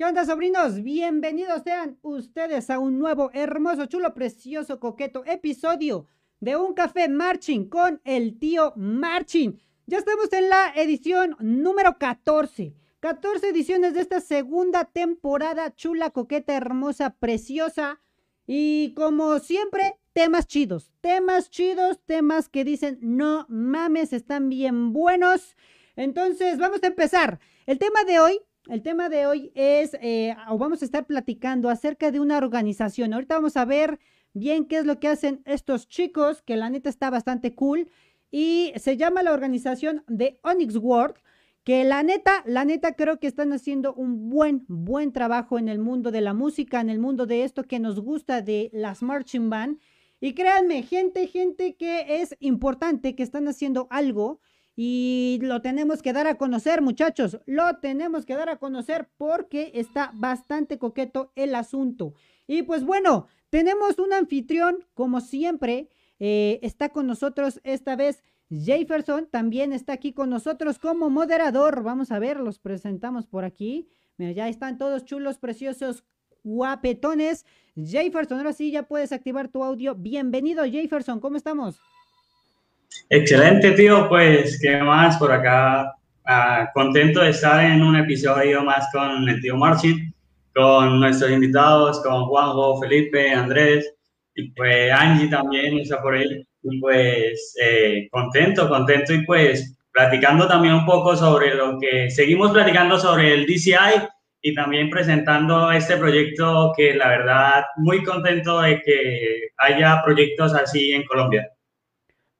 ¿Qué onda, sobrinos? Bienvenidos sean ustedes a un nuevo, hermoso, chulo, precioso, coqueto episodio de Un Café Marching con el tío Marching. Ya estamos en la edición número 14. 14 ediciones de esta segunda temporada chula, coqueta, hermosa, preciosa. Y como siempre, temas chidos. Temas chidos, temas que dicen, no mames, están bien buenos. Entonces, vamos a empezar. El tema de hoy el tema de hoy es, eh, o vamos a estar platicando acerca de una organización. Ahorita vamos a ver bien qué es lo que hacen estos chicos, que la neta está bastante cool. Y se llama la organización de Onyx World, que la neta, la neta creo que están haciendo un buen, buen trabajo en el mundo de la música, en el mundo de esto que nos gusta de las marching band. Y créanme, gente, gente que es importante, que están haciendo algo y lo tenemos que dar a conocer, muchachos. Lo tenemos que dar a conocer porque está bastante coqueto el asunto. Y pues bueno, tenemos un anfitrión, como siempre. Eh, está con nosotros esta vez Jefferson. También está aquí con nosotros como moderador. Vamos a ver, los presentamos por aquí. Mira, ya están todos chulos, preciosos, guapetones. Jefferson, ahora sí ya puedes activar tu audio. Bienvenido, Jefferson. ¿Cómo estamos? Excelente, tío. Pues, ¿qué más por acá? Ah, contento de estar en un episodio más con el tío Marcin, con nuestros invitados, con Juanjo, Felipe, Andrés, y pues Angie también está por ahí. Y pues, eh, contento, contento y pues platicando también un poco sobre lo que seguimos platicando sobre el DCI y también presentando este proyecto que la verdad muy contento de que haya proyectos así en Colombia.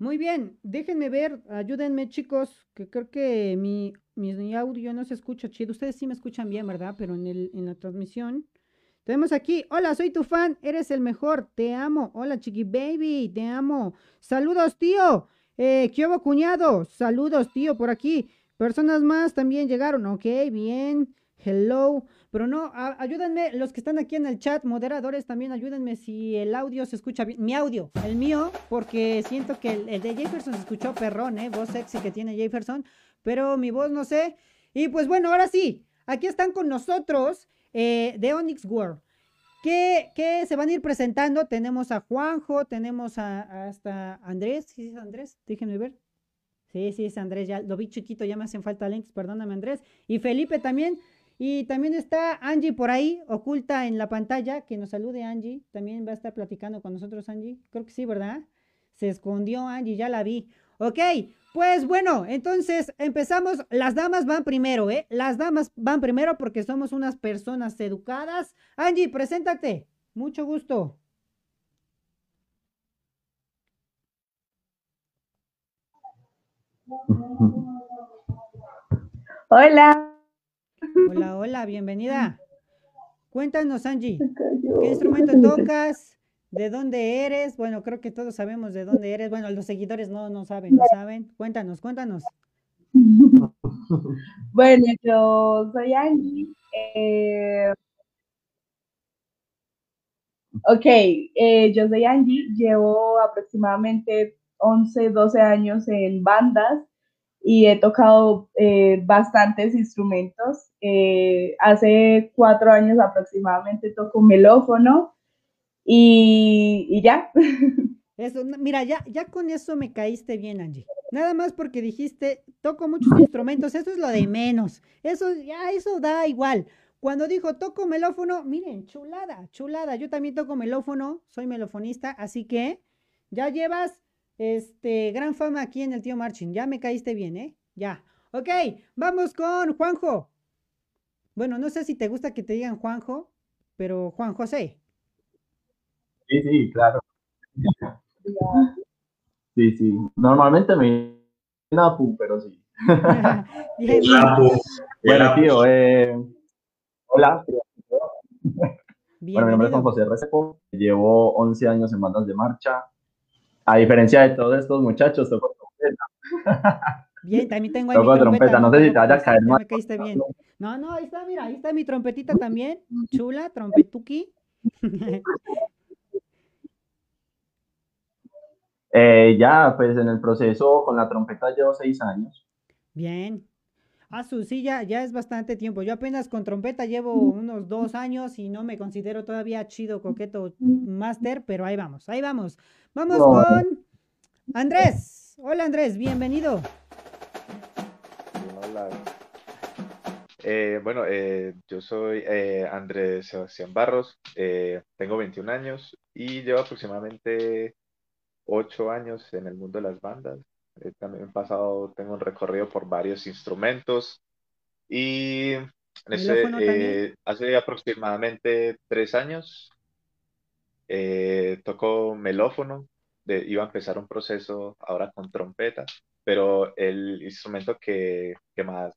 Muy bien, déjenme ver, ayúdenme chicos, que creo que mi, mi, audio no se escucha chido. Ustedes sí me escuchan bien, ¿verdad? Pero en, el, en la transmisión. Tenemos aquí, hola, soy tu fan, eres el mejor, te amo. Hola, chiqui baby, te amo. Saludos, tío. Eh, ¿Qué hubo, cuñado? Saludos, tío, por aquí. Personas más también llegaron, ok, bien. Hello. Pero no, ayúdenme, los que están aquí en el chat, moderadores también, ayúdenme si el audio se escucha bien. Mi audio, el mío, porque siento que el, de Jefferson se escuchó perrón, ¿eh? Voz sexy que tiene Jefferson, pero mi voz no sé. Y pues bueno, ahora sí, aquí están con nosotros eh, de Onyx World. ¿Qué, se van a ir presentando? Tenemos a Juanjo, tenemos a, hasta Andrés. ¿Sí es Andrés? Déjenme ver. Sí, sí, es Andrés, ya lo vi chiquito, ya me hacen falta lentes, perdóname Andrés. Y Felipe también. Y también está Angie por ahí, oculta en la pantalla, que nos salude Angie. También va a estar platicando con nosotros Angie. Creo que sí, ¿verdad? Se escondió Angie, ya la vi. Ok, pues bueno, entonces empezamos. Las damas van primero, ¿eh? Las damas van primero porque somos unas personas educadas. Angie, preséntate. Mucho gusto. Hola. Hola, hola, bienvenida. Cuéntanos, Angie, ¿qué instrumento tocas? ¿De dónde eres? Bueno, creo que todos sabemos de dónde eres. Bueno, los seguidores no, no saben, no saben. Cuéntanos, cuéntanos. Bueno, yo soy Angie. Eh, ok, eh, yo soy Angie. Llevo aproximadamente 11, 12 años en bandas y he tocado eh, bastantes instrumentos. Eh, hace cuatro años aproximadamente toco melófono y, y ya. Eso, mira, ya, ya con eso me caíste bien, Angie. Nada más porque dijiste, toco muchos instrumentos, eso es lo de menos. Eso, ya, eso da igual. Cuando dijo, toco melófono, miren, chulada, chulada. Yo también toco melófono, soy melofonista, así que ya llevas este, gran fama aquí en el tío Marching. Ya me caíste bien, ¿eh? Ya. Ok, vamos con Juanjo. Bueno, no sé si te gusta que te digan Juanjo, pero Juan José. Sí, sí, claro. Sí, sí. Normalmente me Napu, pero sí. bueno, tío, eh, hola. Bueno, mi nombre es Juan José Recepo. Llevo 11 años en bandas de marcha. A diferencia de todos estos muchachos, toco trompeta. Bien, también tengo ahí toco trompeta. No sé si te vaya a caer mal. bien. No, no, ahí está, mira, ahí está mi trompetita también. Chula, trompetuki. eh, ya, pues en el proceso con la trompeta llevo seis años. Bien. A su silla ya es bastante tiempo. Yo apenas con trompeta llevo unos dos años y no me considero todavía chido, coqueto, máster, pero ahí vamos, ahí vamos. Vamos con Andrés. Hola Andrés, bienvenido. Hola. Eh, bueno, eh, yo soy eh, Andrés Sebastián Barros, tengo 21 años y llevo aproximadamente 8 años en el mundo de las bandas. También he pasado, tengo un recorrido por varios instrumentos y hace aproximadamente 3 años toco melófono, iba a empezar un proceso ahora con trompeta, pero el instrumento que, que más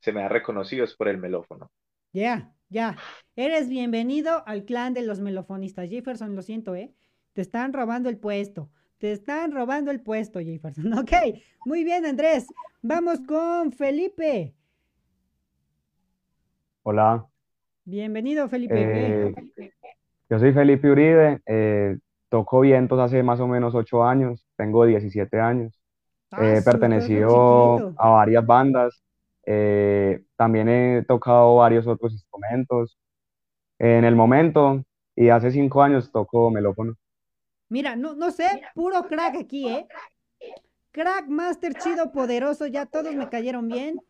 se me ha reconocido es por el melófono. Ya, ya. Eres bienvenido al clan de los melofonistas. Jefferson, lo siento, ¿eh? Te están robando el puesto. Te están robando el puesto, Jefferson. Ok, muy bien, Andrés. Vamos con Felipe. Hola. Bienvenido, Felipe. Eh, yo soy Felipe Uribe. Eh, toco vientos hace más o menos ocho años. Tengo 17 años. He pertenecido a varias bandas. Eh, también he tocado varios otros instrumentos. En el momento, y hace cinco años toco melófono. Mira, no, no sé, puro crack aquí, ¿eh? Crack, master, chido, poderoso, ya todos me cayeron bien.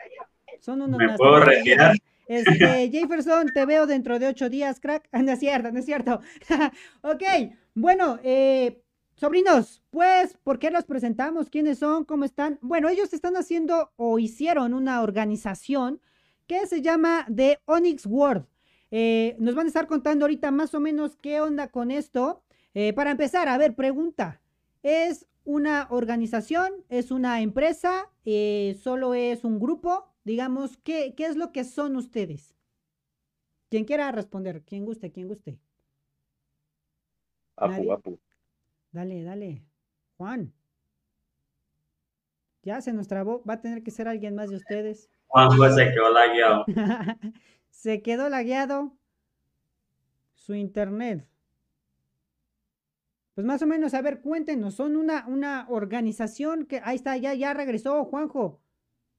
Son unos ¿Me puedo retirar? Este, Jefferson, te veo dentro de ocho días, crack. No es cierto, no es cierto. ok, bueno, eh, Sobrinos, pues, ¿por qué los presentamos? ¿Quiénes son? ¿Cómo están? Bueno, ellos están haciendo o hicieron una organización que se llama The Onyx World. Eh, nos van a estar contando ahorita más o menos qué onda con esto. Eh, para empezar, a ver, pregunta. ¿Es una organización? ¿Es una empresa? Eh, ¿Solo es un grupo? Digamos, ¿qué, ¿qué es lo que son ustedes? Quien quiera responder, quien guste, quien guste. Apu, apu. Dale, dale. Juan. Ya se nos trabó. Va a tener que ser alguien más de ustedes. Juan se quedó lagueado. se quedó lagueado su internet. Pues más o menos, a ver, cuéntenos, son una, una organización que, ahí está, ya, ya regresó, Juanjo.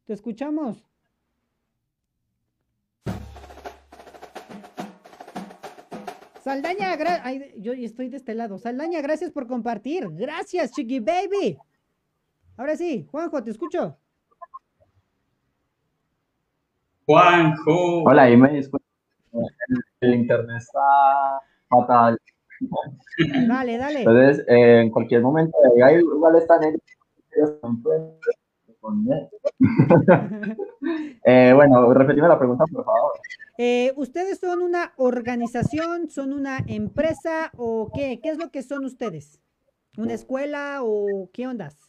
Te escuchamos. Saldaña, yo estoy de este lado. Saldaña, gracias por compartir. Gracias, Chiqui Baby. Ahora sí, Juanjo, te escucho. Juanjo. Hola, ahí me disculpo. El, internet está fatal. Dale, dale. Entonces, eh, en cualquier momento, igual están ellos. eh, bueno, repetime la pregunta, por favor. Eh, ¿Ustedes son una organización, son una empresa o qué? ¿Qué es lo que son ustedes? ¿Una escuela o qué ondas?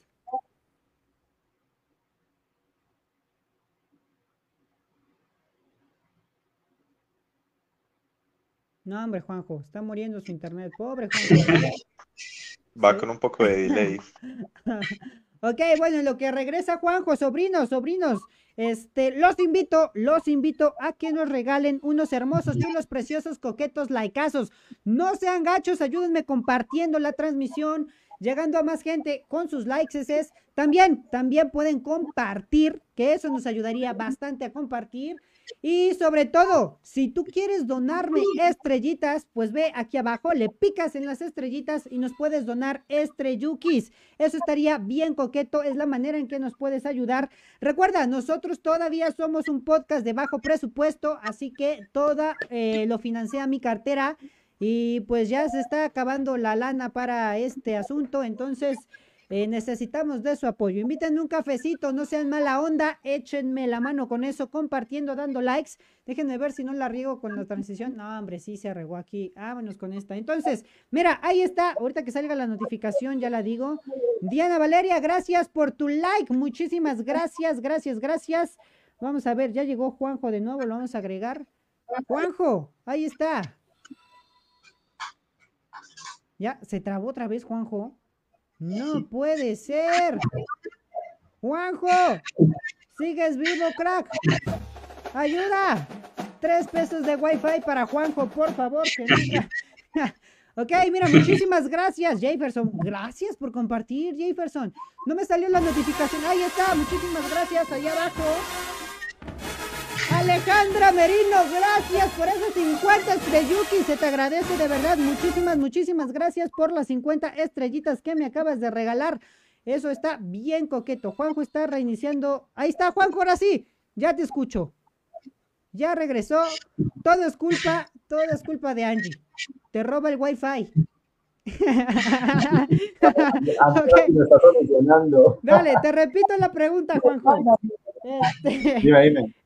No, hombre, Juanjo, está muriendo su internet. Pobre Juanjo. Va con un poco de delay. ok, bueno, en lo que regresa Juanjo, sobrinos, sobrinos, este, los invito, los invito a que nos regalen unos hermosos, chulos, preciosos, coquetos, likeazos. No sean gachos, ayúdenme compartiendo la transmisión, llegando a más gente con sus likes. Es, también, también pueden compartir, que eso nos ayudaría bastante a compartir. Y sobre todo, si tú quieres donarme estrellitas, pues ve aquí abajo, le picas en las estrellitas y nos puedes donar estrellukis. Eso estaría bien coqueto, es la manera en que nos puedes ayudar. Recuerda, nosotros todavía somos un podcast de bajo presupuesto, así que toda eh, lo financia mi cartera y pues ya se está acabando la lana para este asunto, entonces... Eh, necesitamos de su apoyo. Invítenme un cafecito, no sean mala onda, échenme la mano con eso, compartiendo, dando likes. Déjenme ver si no la riego con la transición. No, hombre, sí se arregó aquí. Vámonos con esta. Entonces, mira, ahí está. Ahorita que salga la notificación, ya la digo. Diana Valeria, gracias por tu like. Muchísimas gracias, gracias, gracias. Vamos a ver, ya llegó Juanjo de nuevo, lo vamos a agregar. Juanjo, ahí está. Ya, se trabó otra vez, Juanjo. No puede ser. Juanjo, sigues vivo, crack. Ayuda. Tres pesos de wifi para Juanjo, por favor. ok, mira, muchísimas gracias, Jefferson. Gracias por compartir, Jefferson. No me salió la notificación. Ahí está, muchísimas gracias. Allá abajo. Alejandra Merino, gracias por esos 50 estrelluki. Se te agradece de verdad. Muchísimas, muchísimas gracias por las 50 estrellitas que me acabas de regalar. Eso está bien coqueto. Juanjo está reiniciando. Ahí está, Juanjo, ahora sí. Ya te escucho. Ya regresó. Todo es culpa, todo es culpa de Angie. Te roba el wifi. Dale, te repito la pregunta, Juanjo. Este,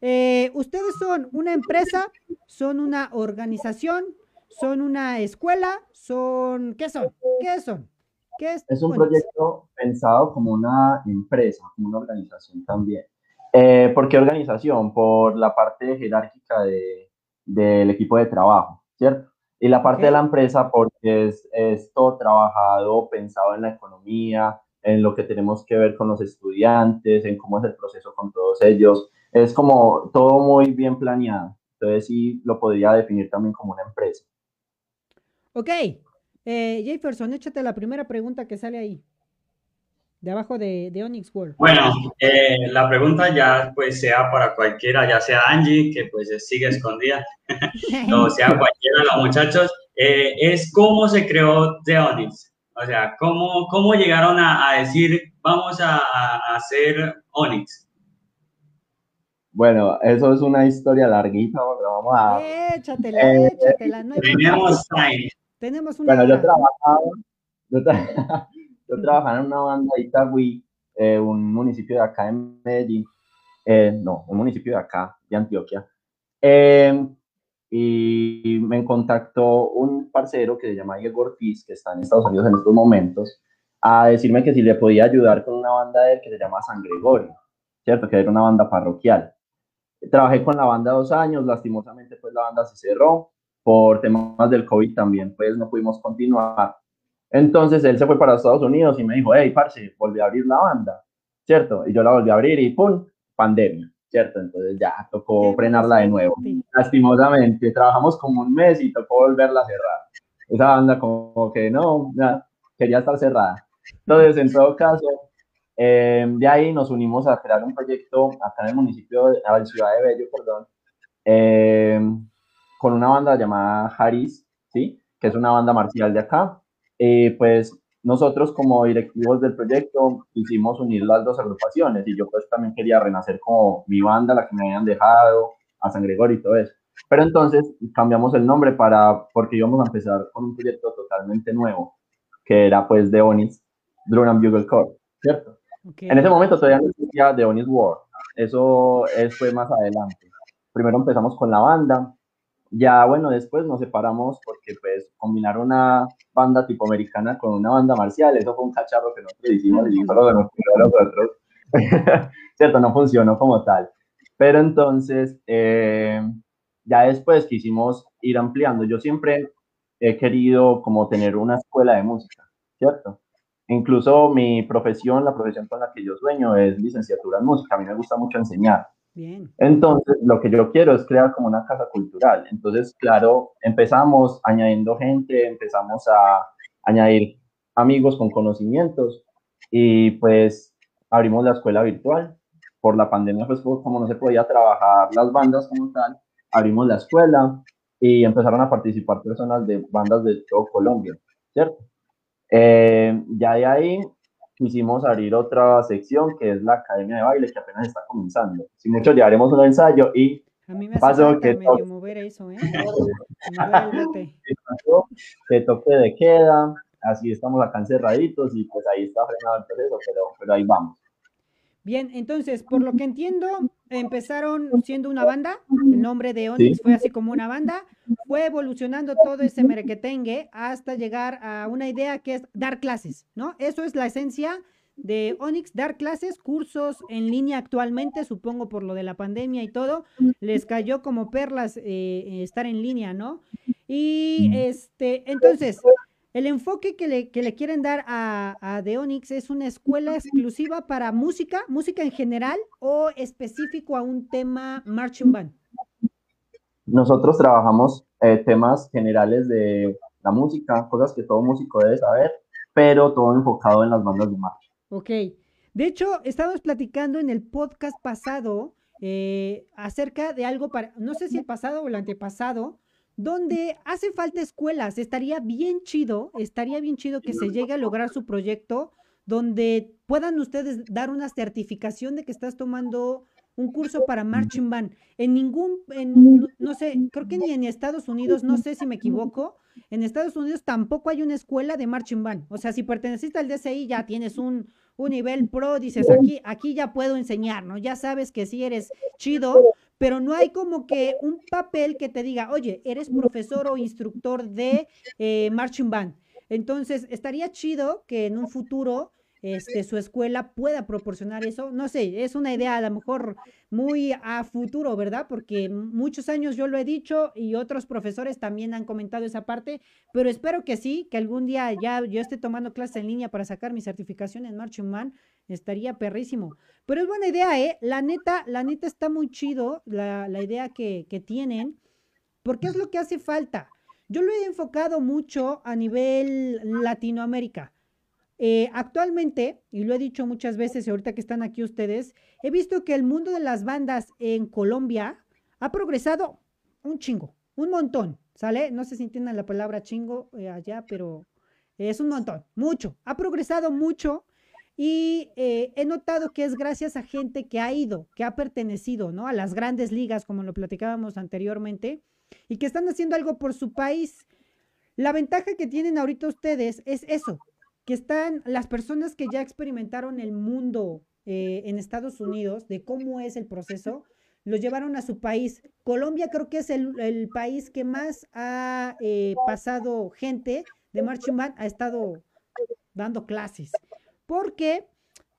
eh, ¿Ustedes son una empresa? ¿Son una organización? ¿Son una escuela? ¿Son qué son? ¿Qué son? ¿Qué es? Es un proyecto pensado como una empresa, como una organización también. Eh, ¿Por qué organización? Por la parte jerárquica de, del equipo de trabajo, ¿cierto? Y la parte de la empresa porque es, esto trabajado, pensado en la economía, en lo que tenemos que ver con los estudiantes, en cómo es el proceso con todos ellos. Es como todo muy bien planeado. Entonces sí lo podría definir también como una empresa. Ok. Eh, Jefferson, échate la primera pregunta que sale ahí. De abajo de, de Onyx World. Bueno, eh, la pregunta ya pues sea para cualquiera, ya sea Angie, que pues sigue escondida, o sea cualquiera de los muchachos, eh, es cómo se creó The Onyx. O sea, ¿cómo, cómo llegaron a, decir, vamos a, hacer Onyx? Bueno, eso es una historia larguita, pero vamos a... Échatela, eh, échatela. tenemos time. Tenemos una... Bueno, yo trabajaba, yo, trabajaba en una banda de Itagüí, eh, un municipio de acá en Medellín, eh, no, un municipio de acá, de Antioquia. Eh, y me contactó un parcero que se llama Diego Ortiz, que está en Estados Unidos en estos momentos, a decirme que si le podía ayudar con una banda de él que se llama San Gregorio, ¿cierto? Que era una banda parroquial. Trabajé con la banda dos años, lastimosamente pues la banda se cerró, por temas del COVID también pues no pudimos continuar. Entonces él se fue para Estados Unidos y me dijo, hey, parce, volví a abrir la banda, ¿cierto? Y yo la volví a abrir y ¡pum! Pandemia. ¿cierto? Entonces ya tocó frenarla de nuevo. Lastimosamente, trabajamos como un mes y tocó volverla a cerrar. Esa banda como que no, quería estar cerrada. Entonces, en todo caso, eh, de ahí nos unimos a crear un proyecto acá en el municipio, de la ciudad de Bello, perdón, eh, con una banda llamada Haris, ¿sí? Que es una banda marcial de acá. Y pues nosotros como directivos del proyecto quisimos unir las dos agrupaciones y yo pues también quería renacer como mi banda, la que me habían dejado, a San Gregorio y todo eso. Pero entonces cambiamos el nombre para, porque íbamos a empezar con un proyecto totalmente nuevo, que era pues de Onis, Drone and Bugle Corps, ¿cierto? En ese momento todavía no existía The Onis War, eso fue más adelante. Primero empezamos con la banda, ya, bueno, después nos separamos porque, pues, combinar una banda tipo americana con una banda marcial, eso fue un cacharro que nosotros hicimos y solo nos nosotros. ¿Cierto? No funcionó como tal. Pero entonces, eh, ya después quisimos ir ampliando. Yo siempre he querido como tener una escuela de música, ¿cierto? Incluso mi profesión, la profesión con la que yo sueño es licenciatura en música. A mí me gusta mucho enseñar. Entonces, lo que yo quiero es crear como una casa cultural. Entonces, claro, empezamos añadiendo gente, empezamos a añadir amigos con conocimientos y pues abrimos la escuela virtual. Por la pandemia, pues como no se podía trabajar las bandas como tal, abrimos la escuela y empezaron a participar personas de bandas de todo Colombia, ¿cierto? Eh, ya de ahí quisimos abrir otra sección que es la Academia de Baile, que apenas está comenzando. Si mucho ya haremos un ensayo y a mí me pasó que medio mover eso, ¿eh? que toque de queda, así estamos acá encerraditos y pues ahí está frenado el proceso, pero, pero ahí vamos. Bien, entonces, por lo que entiendo, empezaron siendo una banda, el nombre de Onyx fue así como una banda, fue evolucionando todo ese merequetengue hasta llegar a una idea que es dar clases, ¿no? Eso es la esencia de Onyx, dar clases, cursos en línea actualmente, supongo por lo de la pandemia y todo, les cayó como perlas eh, estar en línea, ¿no? Y este, entonces, el enfoque que le, que le quieren dar a, a The Onyx es una escuela exclusiva para música, música en general o específico a un tema marching band. Nosotros trabajamos eh, temas generales de la música, cosas que todo músico debe saber, pero todo enfocado en las bandas de marcha. Ok. De hecho, estábamos platicando en el podcast pasado eh, acerca de algo para, no sé si el pasado o el antepasado, donde hace falta escuelas. Estaría bien chido, estaría bien chido que se llegue a lograr su proyecto donde puedan ustedes dar una certificación de que estás tomando un curso para marching band. En ningún, en, no sé, creo que ni en Estados Unidos, no sé si me equivoco, en Estados Unidos tampoco hay una escuela de marching band. O sea, si perteneciste al DCI ya tienes un, un nivel pro, dices, aquí, aquí ya puedo enseñar, ¿no? Ya sabes que sí eres chido, pero no hay como que un papel que te diga, oye, eres profesor o instructor de eh, marching band. Entonces, estaría chido que en un futuro este, su escuela pueda proporcionar eso. No sé, es una idea a lo mejor muy a futuro, ¿verdad? Porque muchos años yo lo he dicho y otros profesores también han comentado esa parte, pero espero que sí, que algún día ya yo esté tomando clases en línea para sacar mi certificación en Marching Man, estaría perrísimo. Pero es buena idea, ¿eh? La neta, la neta está muy chido la, la idea que, que tienen, porque es lo que hace falta. Yo lo he enfocado mucho a nivel Latinoamérica. Eh, actualmente, y lo he dicho muchas veces y ahorita que están aquí ustedes, he visto que el mundo de las bandas en Colombia ha progresado un chingo, un montón, ¿sale? No sé si entienden la palabra chingo eh, allá, pero es un montón, mucho. Ha progresado mucho y eh, he notado que es gracias a gente que ha ido, que ha pertenecido, ¿no? A las grandes ligas, como lo platicábamos anteriormente, y que están haciendo algo por su país. La ventaja que tienen ahorita ustedes es eso, que están las personas que ya experimentaron el mundo eh, en Estados Unidos, de cómo es el proceso, los llevaron a su país. Colombia creo que es el, país que más ha eh, pasado gente de marching band, ha estado dando clases. Porque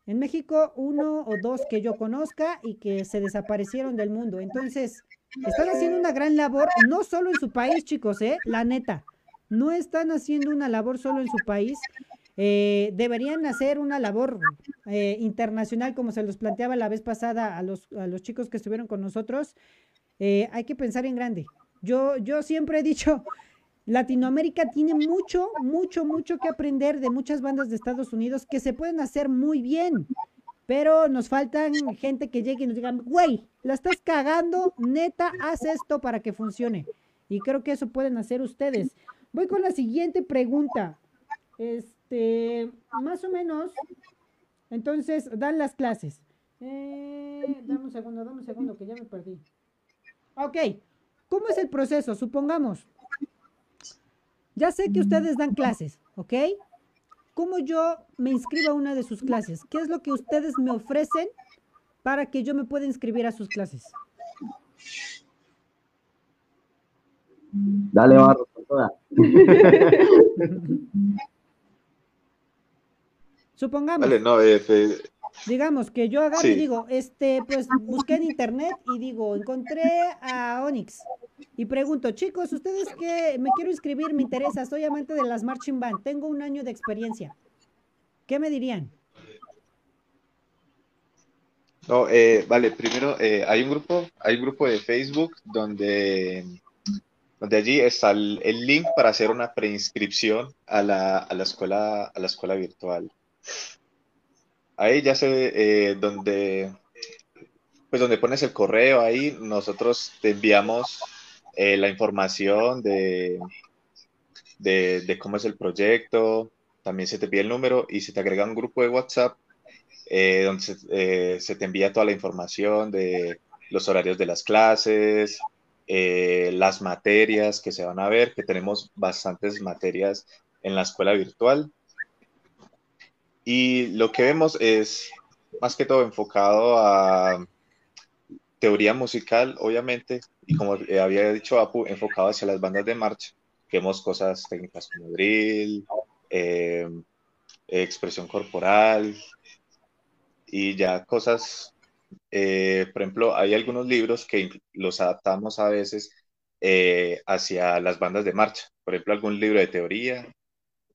en México uno o dos que yo conozca y que se desaparecieron del mundo. Entonces, están haciendo una gran labor, no solo en su país, chicos, ¿eh? La neta. No están haciendo una labor solo en su país, eh, deberían hacer una labor eh, internacional, como se los planteaba la vez pasada a los, a los chicos que estuvieron con nosotros. Eh, hay que pensar en grande. Yo, yo siempre he dicho, Latinoamérica tiene mucho, mucho, mucho que aprender de muchas bandas de Estados Unidos que se pueden hacer muy bien. Pero nos faltan gente que llegue y nos digan, güey, la estás cagando, neta, haz esto para que funcione. Y creo que eso pueden hacer ustedes. Voy con la siguiente pregunta. Este, más o menos, entonces dan las clases. Eh, dame un segundo, dame un segundo, que ya me perdí. Ok, ¿cómo es el proceso? Supongamos, ya sé que ustedes dan clases, ¿ok? ¿Cómo yo me inscribo a una de sus clases? ¿Qué es lo que ustedes me ofrecen para que yo me pueda inscribir a sus clases? Dale, Barro, por toda. Supongamos. Digamos que yo agarro y digo, este, pues busqué en internet y digo, encontré a Onyx. Y pregunto, chicos, ¿ustedes qué? Me quiero inscribir, me interesa, soy amante de las marching band, tengo un año de experiencia. ¿Qué me dirían? No, eh, vale, primero eh, hay un grupo, hay un grupo de Facebook donde, donde allí está el, link para hacer una preinscripción a la, a la escuela, a la escuela virtual. Ahí ya sé eh, donde, pues donde pones el correo, ahí nosotros te enviamos eh, la información de, de, cómo es el proyecto, también se te envía el número y se te agrega un grupo de WhatsApp eh, donde se, se, te envía toda la información de los horarios de las clases, las materias que se van a ver, que tenemos bastantes materias en la escuela virtual. Y lo que vemos es más que todo enfocado a teoría musical, obviamente, y como había dicho Apu, enfocado hacia las bandas de marcha. Vemos cosas técnicas como drill, eh, expresión corporal y ya cosas, eh, por ejemplo, hay algunos libros que los adaptamos a veces eh, hacia las bandas de marcha. Por ejemplo, algún libro de teoría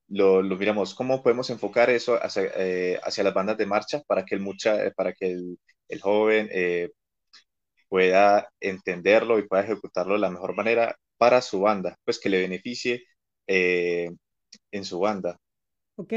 lo, miramos, cómo podemos enfocar eso hacia, eh, hacia, las bandas de marcha para que el, mucha, para que el, el joven eh, pueda entenderlo y pueda ejecutarlo de la mejor manera para su banda, pues que le beneficie eh, en su banda. Ok.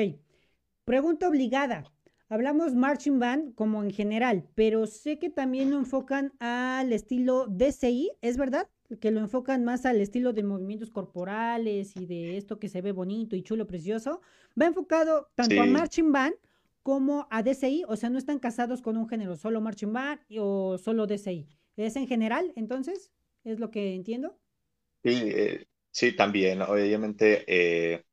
Pregunta obligada. hablamos marching band como en general, pero sé que también lo enfocan al estilo DCI, ¿es verdad? Que lo enfocan más al estilo de movimientos corporales y de esto que se ve bonito y chulo, precioso. Va enfocado tanto a marching band como a DCI, o sea, no están casados con un género, solo marching band o solo DCI. ¿Es en general, entonces? ¿Es lo que entiendo? Sí, eh, sí, también, obviamente, eh,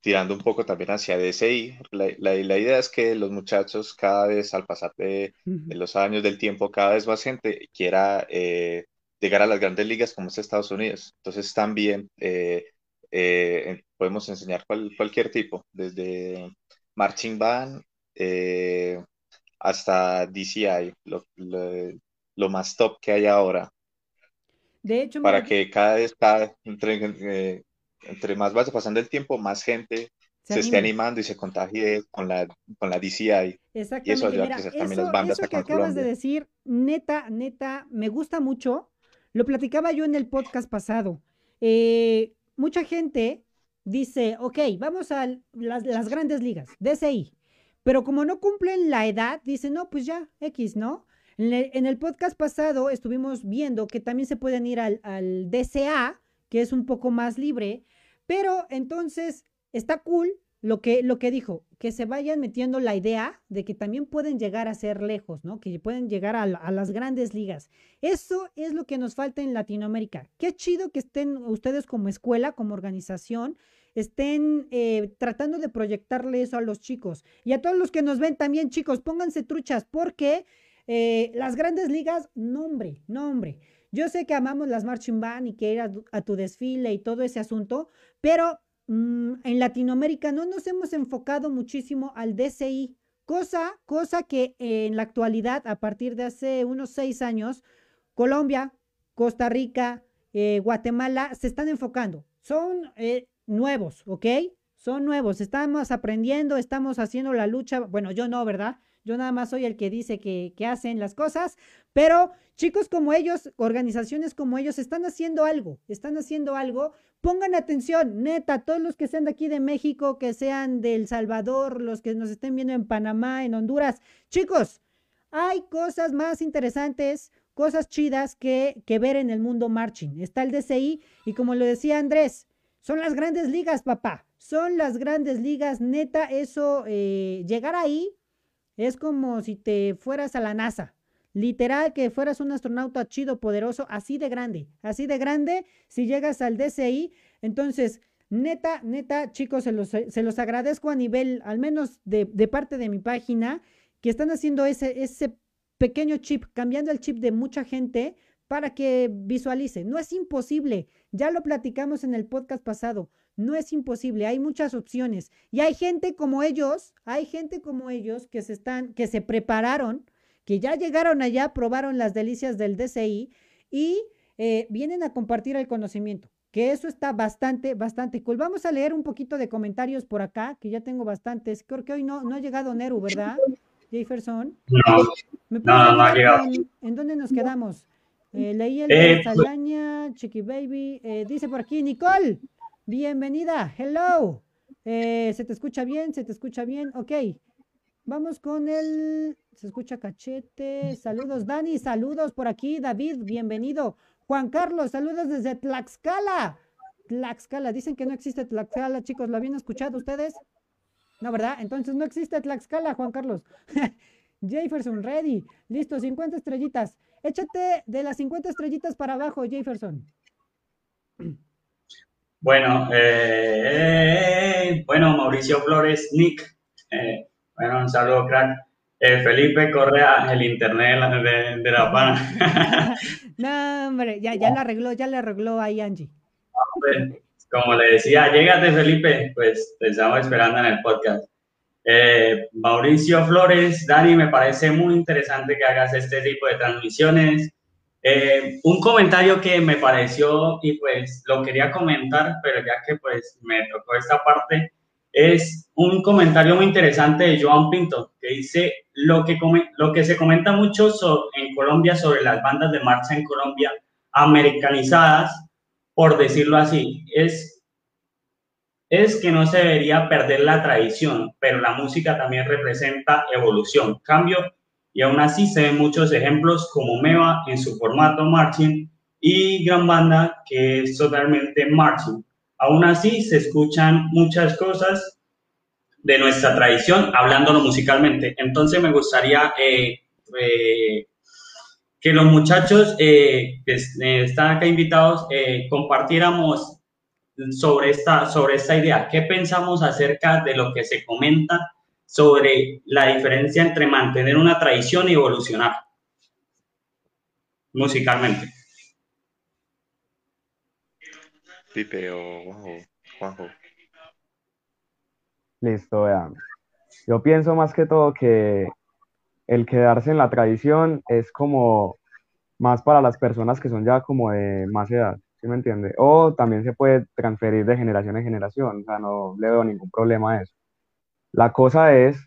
tirando un poco también hacia DCI, la, la, idea es que los muchachos cada vez, al pasar de, los años del tiempo, cada vez más gente quiera eh, llegar a las grandes ligas como es Estados Unidos. Entonces también podemos enseñar cualquier tipo, desde marching band hasta DCI, lo, lo más top que hay ahora. De hecho, para que cada vez, entre, entre más vaya pasando el tiempo, más gente se, esté animando y se contagie con la, con la DCI. Exactamente. Y eso ayuda a crecer también las bandas. Eso que acabas de decir, neta, neta, me gusta mucho. Lo platicaba yo en el podcast pasado. Eh, mucha gente dice, ok, vamos a las, grandes ligas, DCI. Pero como no cumplen la edad, dice, no, pues ya, X, ¿no? En el, podcast pasado estuvimos viendo que también se pueden ir al, al DCA, que es un poco más libre, pero entonces está cool lo que, lo que dijo, que se vayan metiendo la idea de que también pueden llegar a ser lejos, ¿no? Que pueden llegar a, las grandes ligas. Eso es lo que nos falta en Latinoamérica. Qué chido que estén ustedes como escuela, como organización, estén eh, tratando de proyectarle eso a los chicos. Y a todos los que nos ven también, chicos, pónganse truchas, porque eh, las grandes ligas, nombre, nombre. Yo sé que amamos las marching band y que ir a, tu desfile y todo ese asunto, pero mm, en Latinoamérica no nos hemos enfocado muchísimo al DCI, cosa, cosa que en la actualidad, a partir de hace unos seis años, Colombia, Costa Rica, eh, Guatemala se están enfocando. Son eh, nuevos, ¿ok? Son nuevos, estamos aprendiendo, estamos haciendo la lucha, bueno, yo no, ¿verdad? Yo nada más soy el que dice que, hacen las cosas, pero chicos como ellos, organizaciones como ellos, están haciendo algo, están haciendo algo. Pongan atención, neta, todos los que sean de aquí de México, que sean de El Salvador, los que nos estén viendo en Panamá, en Honduras. Chicos, hay cosas más interesantes, cosas chidas que, que ver en el mundo marching. Está el DCI y como lo decía Andrés, son las grandes ligas, papá. Son las grandes ligas, neta, eso, eh, llegar ahí es como si te fueras a la NASA. Literal que fueras un astronauta chido, poderoso, así de grande, así de grande, si llegas al DCI. Entonces, neta, neta, chicos, se los, se los agradezco a nivel, al menos de, de, parte de mi página, que están haciendo ese, ese pequeño chip, cambiando el chip de mucha gente para que visualice. No es imposible, ya lo platicamos en el podcast pasado. No es imposible, hay muchas opciones. Y hay gente como ellos, hay gente como ellos que se están, que se prepararon, que ya llegaron allá, probaron las delicias del DCI y eh, vienen a compartir el conocimiento. Que eso está bastante, bastante cool. Vamos a leer un poquito de comentarios por acá, que ya tengo bastantes. Creo que hoy no, no ha llegado Neru, ¿verdad? Jefferson. No, no, no, ha llegado. ¿En, dónde nos quedamos? Eh, leí el de eh, Saldaña, Chiqui Baby. dice por aquí, Nicole. Bienvenida, hello. Eh, ¿Se te escucha bien? ¿Se te escucha bien? Ok. Vamos con el... Se escucha cachete. Saludos, Dani. Saludos por aquí. David, bienvenido. Juan Carlos, saludos desde Tlaxcala. Tlaxcala. Dicen que no existe Tlaxcala, chicos. ¿Lo habían escuchado ustedes? No, ¿verdad? Entonces no existe Tlaxcala, Juan Carlos. Jefferson, ready. Listo, 50 estrellitas. Échate de las 50 estrellitas para abajo, Jefferson. Bueno, eh, bueno, Mauricio Flores, Nick. Eh, bueno, un saludo, crack. Eh, Felipe Correa, el internet de, La Pana. no, hombre, ya, ya lo arregló, ya le arregló ahí Angie. Como le decía, llégate Felipe, pues te estamos esperando en el podcast. Mauricio Flores, Dani, me parece muy interesante que hagas este tipo de transmisiones. Eh, un comentario que me pareció y pues lo quería comentar, pero ya que pues me tocó esta parte, es un comentario muy interesante de Joan Pinto, que dice lo que, se comenta mucho en Colombia sobre las bandas de marcha en Colombia americanizadas, por decirlo así, es es que no se debería perder la tradición, pero la música también representa evolución, cambio, y aún así se ven muchos ejemplos como Meva en su formato marching y Gran Banda que es totalmente marching. Aún así se escuchan muchas cosas de nuestra tradición hablándolo musicalmente. Entonces me gustaría eh, eh, que los muchachos eh, que están acá invitados compartiéramos sobre esta, sobre esta idea. ¿Qué pensamos acerca de lo que se comenta sobre la diferencia entre mantener una tradición y evolucionar musicalmente? Pipe o Juanjo. Listo, vean. Yo pienso más que todo que el quedarse en la tradición es como más para las personas que son ya como de más edad. ¿sí me entiende? O también se puede transferir de generación en generación, o sea, no le veo ningún problema a eso. La cosa es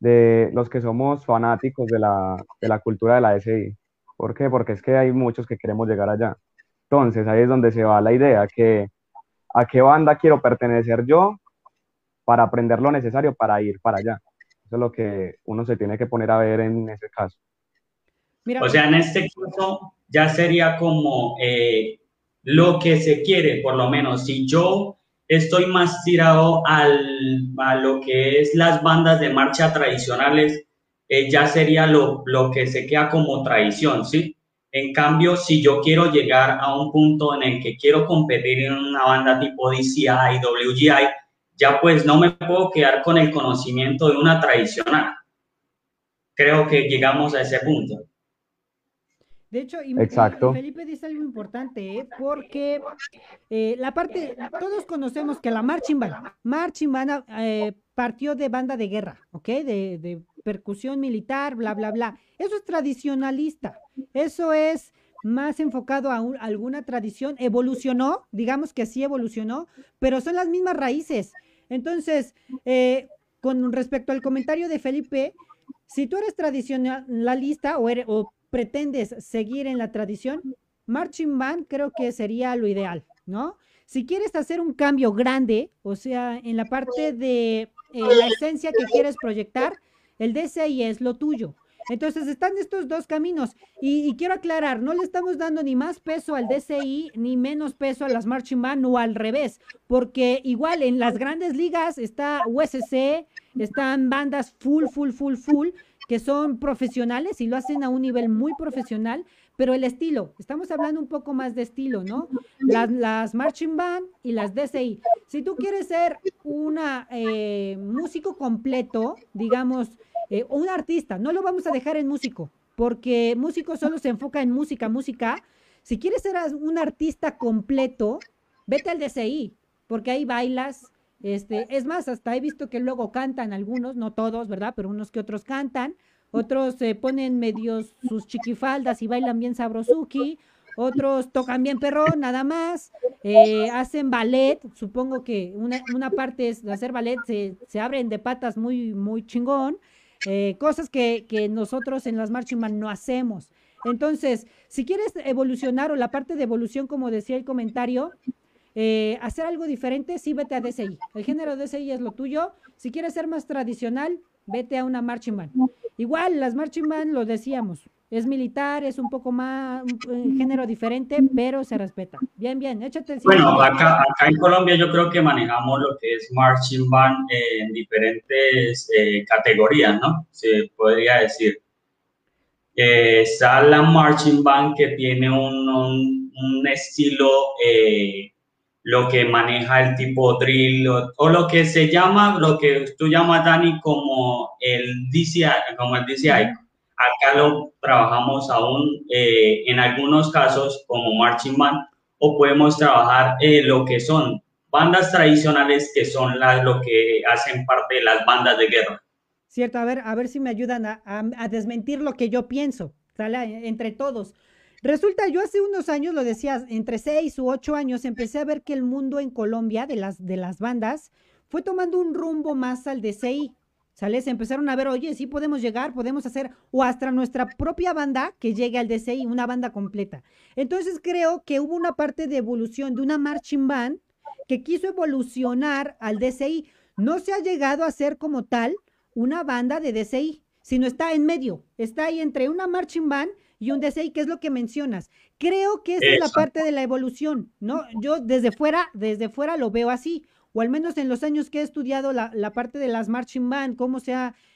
de los que somos fanáticos de la, de la cultura de la SI. ¿Por qué? Porque es que hay muchos que queremos llegar allá. Entonces, ahí es donde se va la idea, que a qué banda quiero pertenecer yo para aprender lo necesario para ir para allá. Eso es lo que uno se tiene que poner a ver en ese caso. o sea, en este caso ya sería como eh, lo que se quiere, por lo menos. Si yo estoy más tirado al, a lo que es las bandas de marcha tradicionales, eh, ya sería lo, lo que se queda como tradición, ¿sí? En cambio, si yo quiero llegar a un punto en el que quiero competir en una banda tipo DCI, WGI, ya pues no me puedo quedar con el conocimiento de una tradicional. Creo que llegamos a ese punto. De hecho, Exacto. Felipe dice algo importante, ¿eh? porque eh, la parte, todos conocemos que la marching band, marching band eh, partió de banda de guerra, ¿ok? De, de, percusión militar, bla, bla, bla. Eso es tradicionalista, eso es más enfocado a, a alguna tradición, evolucionó, digamos que sí evolucionó, pero son las mismas raíces. Entonces, con respecto al comentario de Felipe, si tú eres tradicionalista o, eres, o pretendes seguir en la tradición, marching band creo que sería lo ideal, ¿no? Si quieres hacer un cambio grande, o sea, en la parte de eh, la esencia que quieres proyectar, el DCI es lo tuyo. Entonces están estos dos caminos y, quiero aclarar, no le estamos dando ni más peso al DCI ni menos peso a las marching band o al revés, porque igual en las grandes ligas está USC, están bandas full, full, full, full que son profesionales y lo hacen a un nivel muy profesional, pero el estilo, estamos hablando un poco más de estilo, ¿no? Las, marching band y las DCI. Si tú quieres ser una eh, músico completo, digamos, eh, un artista, no lo vamos a dejar en músico, porque músico solo se enfoca en música, música. Si quieres ser un artista completo, vete al DCI, porque ahí bailas, este, es más, hasta he visto que luego cantan algunos, no todos, ¿verdad? Pero unos que otros cantan, otros se ponen medios sus chiquifaldas y bailan bien sabrosuki, otros tocan bien perro, nada más, eh, hacen ballet, supongo que una, una, parte es hacer ballet, se, se abren de patas muy, muy chingón, eh, cosas que, que, nosotros en las marching no hacemos. Entonces, si quieres evolucionar o la parte de evolución, como decía el comentario, eh, hacer algo diferente, sí vete a DCI. El género DCI es lo tuyo. Si quieres ser más tradicional, vete a una marching band. Igual, las marching band lo decíamos, es militar, es un poco más, un, género diferente, pero se respeta. Bien, bien, échate el Bueno, acá, acá, en Colombia yo creo que manejamos lo que es marching band en diferentes eh, categorías, ¿no? Se podría decir. Eh, está la marching band que tiene un, un, un estilo eh, lo que maneja el tipo drill o, lo que se llama, lo que tú llamas, Dani, como el DCI, como el DCI. Acá lo trabajamos aún eh, en algunos casos como marching band o podemos trabajar eh, lo que son bandas tradicionales que son las lo que hacen parte de las bandas de guerra. Cierto, a ver, a ver si me ayudan a, a desmentir lo que yo pienso, ¿sale? Entre todos. Resulta, yo hace unos años, lo decías, entre seis u ocho años, empecé a ver que el mundo en Colombia de las, de las bandas fue tomando un rumbo más al DCI. ¿Sale? Se empezaron a ver, oye, sí podemos llegar, podemos hacer, o hasta nuestra propia banda que llegue al DCI, una banda completa. Entonces creo que hubo una parte de evolución de una marching band que quiso evolucionar al DCI. No se ha llegado a ser como tal una banda de DCI, sino está en medio, está ahí entre una marching band y un DCI, que es lo que mencionas. Creo que esa es la parte de la evolución, ¿no? Yo desde fuera, desde fuera lo veo así, o al menos en los años que he estudiado la, parte de las marching band, cómo se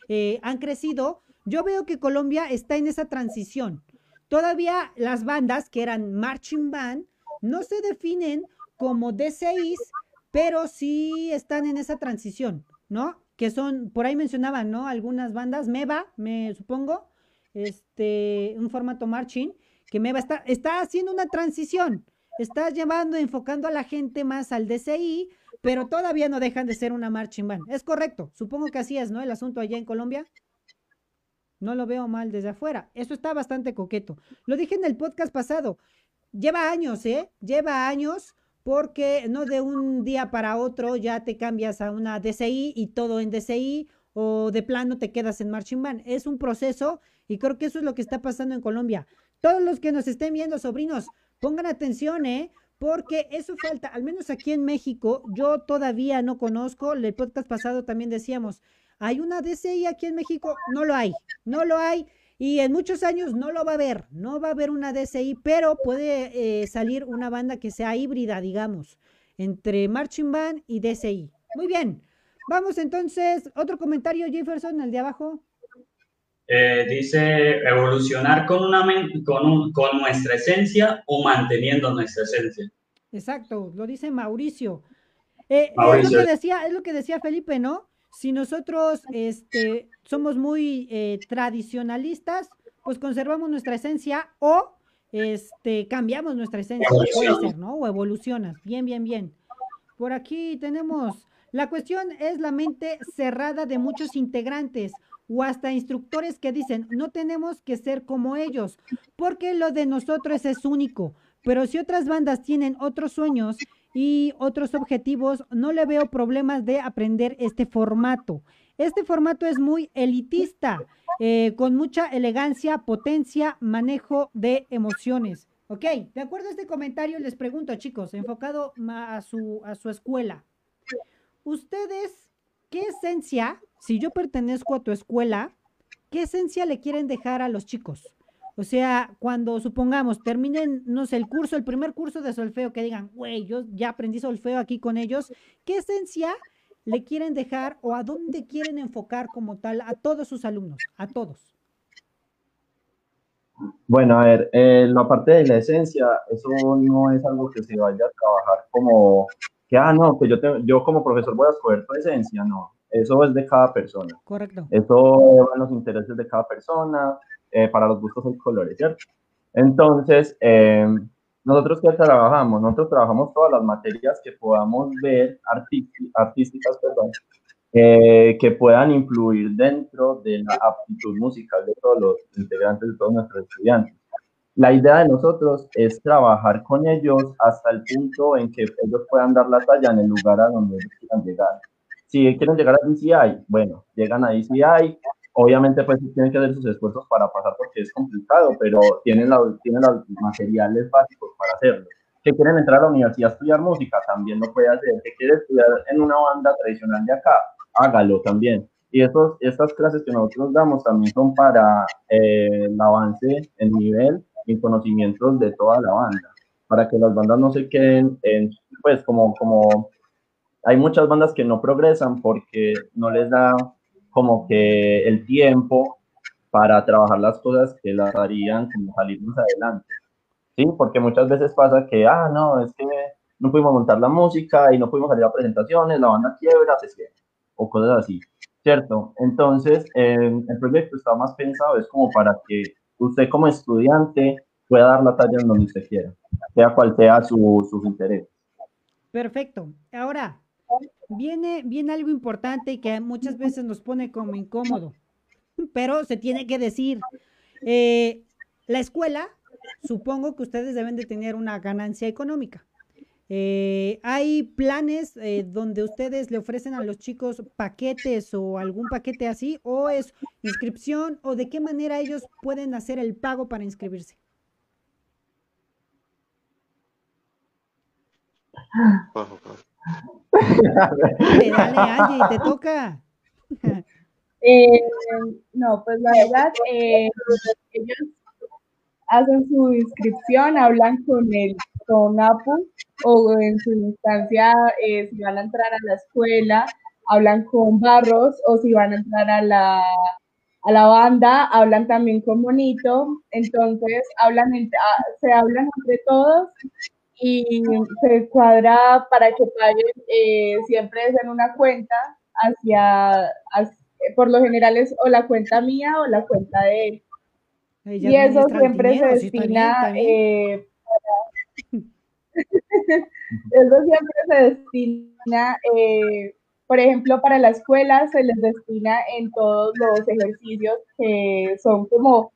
eh, han crecido, yo veo que Colombia está en esa transición. Todavía las bandas que eran marching band no se definen como DCIs, pero sí están en esa transición, ¿no? Que son, por ahí mencionaban, ¿no? Algunas bandas, Meva, me supongo, este, un formato marching, que Meva está, está haciendo una transición, está llevando, enfocando a la gente más al DCI, pero todavía no dejan de ser una marching band. Es correcto, supongo que así es, ¿no? El asunto allá en Colombia. No lo veo mal desde afuera. Eso está bastante coqueto. Lo dije en el podcast pasado. Lleva años, ¿eh? Lleva años porque no de un día para otro ya te cambias a una DCI y todo en DCI o de plano te quedas en marching band. Es un proceso y creo que eso es lo que está pasando en Colombia. Todos los que nos estén viendo, sobrinos, pongan atención, ¿eh? Porque eso falta, al menos aquí en México, yo todavía no conozco, el podcast pasado también decíamos, ¿Hay una DCI aquí en México? No lo hay, no lo hay. Y en muchos años no lo va a haber, no va a haber una DCI, pero puede eh, salir una banda que sea híbrida, digamos, entre Marching Band y DCI. Muy bien, vamos entonces, otro comentario, Jefferson, el de abajo. Eh, dice evolucionar con, una, con, con nuestra esencia o manteniendo nuestra esencia. Exacto, lo dice Mauricio. Eh, es, lo que decía, es lo que decía Felipe, ¿no? Si nosotros este, somos muy eh, tradicionalistas, pues conservamos nuestra esencia o este, cambiamos nuestra esencia, puede ser, ¿no? O evolucionas. Bien, bien, bien. Por aquí tenemos, la cuestión es la mente cerrada de muchos integrantes o hasta instructores que dicen, no tenemos que ser como ellos, porque lo de nosotros es único. Pero si otras bandas tienen otros sueños y otros objetivos, no le veo problemas de aprender este formato. Este formato es muy elitista, eh, con mucha elegancia, potencia, manejo de emociones. Ok, de acuerdo a este comentario, les pregunto, chicos, enfocado a su, a su escuela. ¿Ustedes qué esencia, si yo pertenezco a tu escuela, qué esencia le quieren dejar a los chicos? O sea, cuando supongamos terminen, no el curso, el primer curso de solfeo, que digan, güey, yo ya aprendí solfeo aquí con ellos, ¿qué esencia le quieren dejar o a dónde quieren enfocar como tal a todos sus alumnos, a todos? Bueno, a ver, eh, la parte de la esencia, eso no es algo que se vaya a trabajar como que, ah, no, que yo, yo como profesor voy a escoger tu esencia, no, eso es de cada persona. Correcto. Eso van los intereses de cada persona, eh, para los gustos hay colores, ¿cierto? Entonces, eh, nosotros qué trabajamos? Nosotros trabajamos todas las materias que podamos ver, artísticas, perdón, eh, que puedan influir dentro de la aptitud musical de todos los integrantes, de todos nuestros estudiantes. La idea de nosotros es trabajar con ellos hasta el punto en que ellos puedan dar la talla en el lugar a donde ellos quieran llegar. Si quieren llegar a DCI, bueno, llegan a DCI, Obviamente, pues tienen que hacer sus esfuerzos para pasar porque es complicado, pero tienen, la, tienen los materiales básicos para hacerlo. Que quieren entrar a la universidad a estudiar música, también lo puede hacer. Que quiere estudiar en una banda tradicional de acá, hágalo también. Y estos, estas clases que nosotros damos también son para eh, el avance en nivel y conocimientos de toda la banda, para que las bandas no se queden en, pues como, como hay muchas bandas que no progresan porque no les da como que el tiempo para trabajar las cosas que las harían como salir más adelante. ¿Sí? Porque muchas veces pasa que, ah, no, es que no pudimos montar la música y no pudimos salir a presentaciones, la banda quiebra, se cierra, o cosas así, ¿cierto? Entonces, el proyecto está más pensado, es como para que usted como estudiante pueda dar la talla en donde usted quiera, sea cual sea su, sus intereses. Perfecto. Ahora, viene, viene algo importante y que muchas veces nos pone como incómodo, pero se tiene que decir. Eh, la escuela, supongo que ustedes deben de tener una ganancia económica. Eh, ¿Hay planes eh, donde ustedes le ofrecen a los chicos paquetes o algún paquete así? ¿O es inscripción? ¿O de qué manera ellos pueden hacer el pago para inscribirse? dale, dale, Angie, te toca. Eh, no, pues la verdad, eh, ellos hacen su inscripción, hablan con el con APU o en su instancia eh, si van a entrar a la escuela, hablan con Barros o si van a entrar a la, a la banda, hablan también con Monito, entonces hablan ah, se hablan entre todos y se cuadra para que paguen eh, siempre es en una cuenta hacia, por lo general es o la cuenta mía o la cuenta de él. y eso siempre se destina eh, eso siempre se destina eh, por ejemplo, para la escuela se les destina en todos los ejercicios que son como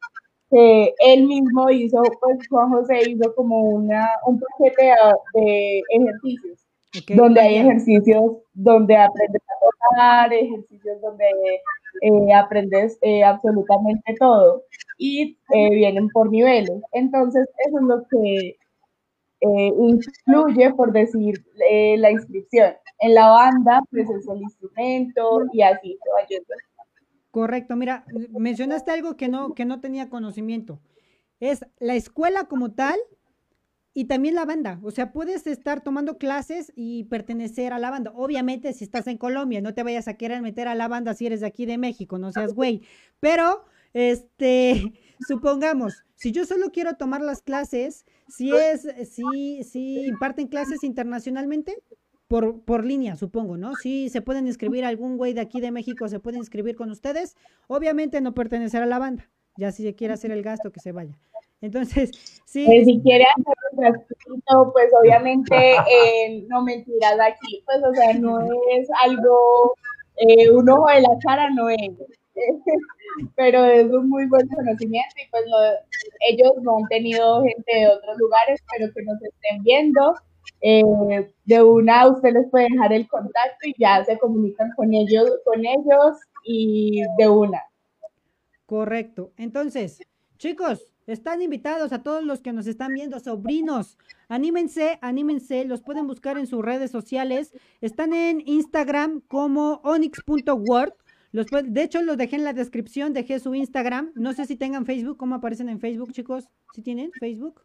que él mismo hizo, pues Juan José hizo como una, un paquete de, ejercicios, donde hay ejercicios donde aprendes a tocar, ejercicios donde eh, aprendes eh, absolutamente todo y eh, vienen por niveles. Entonces, eso es lo que influye, por decir, la inscripción. En la banda, pues es el instrumento y así se va yendo. Correcto, mira, mencionaste algo que no, que no tenía conocimiento. Es la escuela como tal y también la banda. O sea, puedes estar tomando clases y pertenecer a la banda. Obviamente, si estás en Colombia, no te vayas a querer meter a la banda si eres de aquí de México, no seas güey. Pero, este, supongamos, si yo solo quiero tomar las clases, si es, si, si imparten clases internacionalmente, por, por línea, supongo, ¿no? Sí, se pueden inscribir, algún güey de aquí de México se puede inscribir con ustedes. Obviamente no pertenecer a la banda, ya si se quiere hacer el gasto, que se vaya. Entonces, sí. Pues si quiere hacer un gasto, pues obviamente eh, no mentirás aquí, pues o sea, no es algo, eh, un ojo de la cara no es, pero es un muy buen conocimiento y pues ellos no han tenido gente de otros lugares, pero que nos estén viendo eh, de una usted les puede dejar el contacto y ya se comunican con ellos, con ellos y de una. Correcto. Entonces, chicos, están invitados a todos los que nos están viendo, sobrinos. Anímense, anímense, los pueden buscar en sus redes sociales. Están en Instagram como onyx.word. Los de hecho, los dejé en la descripción, dejé su Instagram. No sé si tengan Facebook, ¿cómo aparecen en Facebook, chicos? ¿Sí tienen Facebook?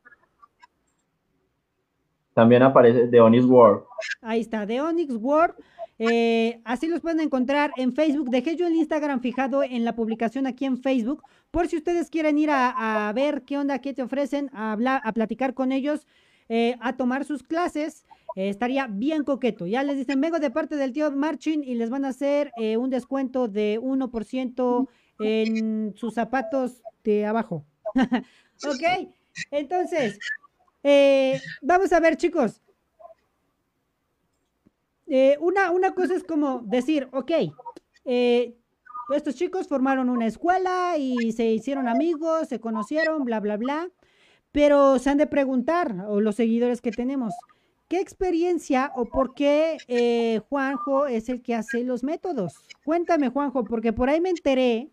También aparece The Onyx World. Ahí está, The Onyx World. Eh, así los pueden encontrar en Facebook. Dejé yo el Instagram fijado en la publicación aquí en Facebook. Por si ustedes quieren ir a, ver qué onda, qué te ofrecen, a, hablar, a platicar con ellos, eh, a tomar sus clases. Eh, estaría bien coqueto. Ya les dicen, vengo de parte del tío Marchin y les van a hacer un descuento de 1% en sus zapatos de abajo. ok, entonces, eh, vamos a ver, chicos. Eh, una, una cosa es como decir, ok, eh, estos chicos formaron una escuela y se hicieron amigos, se conocieron, bla, bla, bla. Pero se han de preguntar, o los seguidores que tenemos, ¿qué experiencia o por qué Juanjo es el que hace los métodos? Cuéntame, Juanjo, porque por ahí me enteré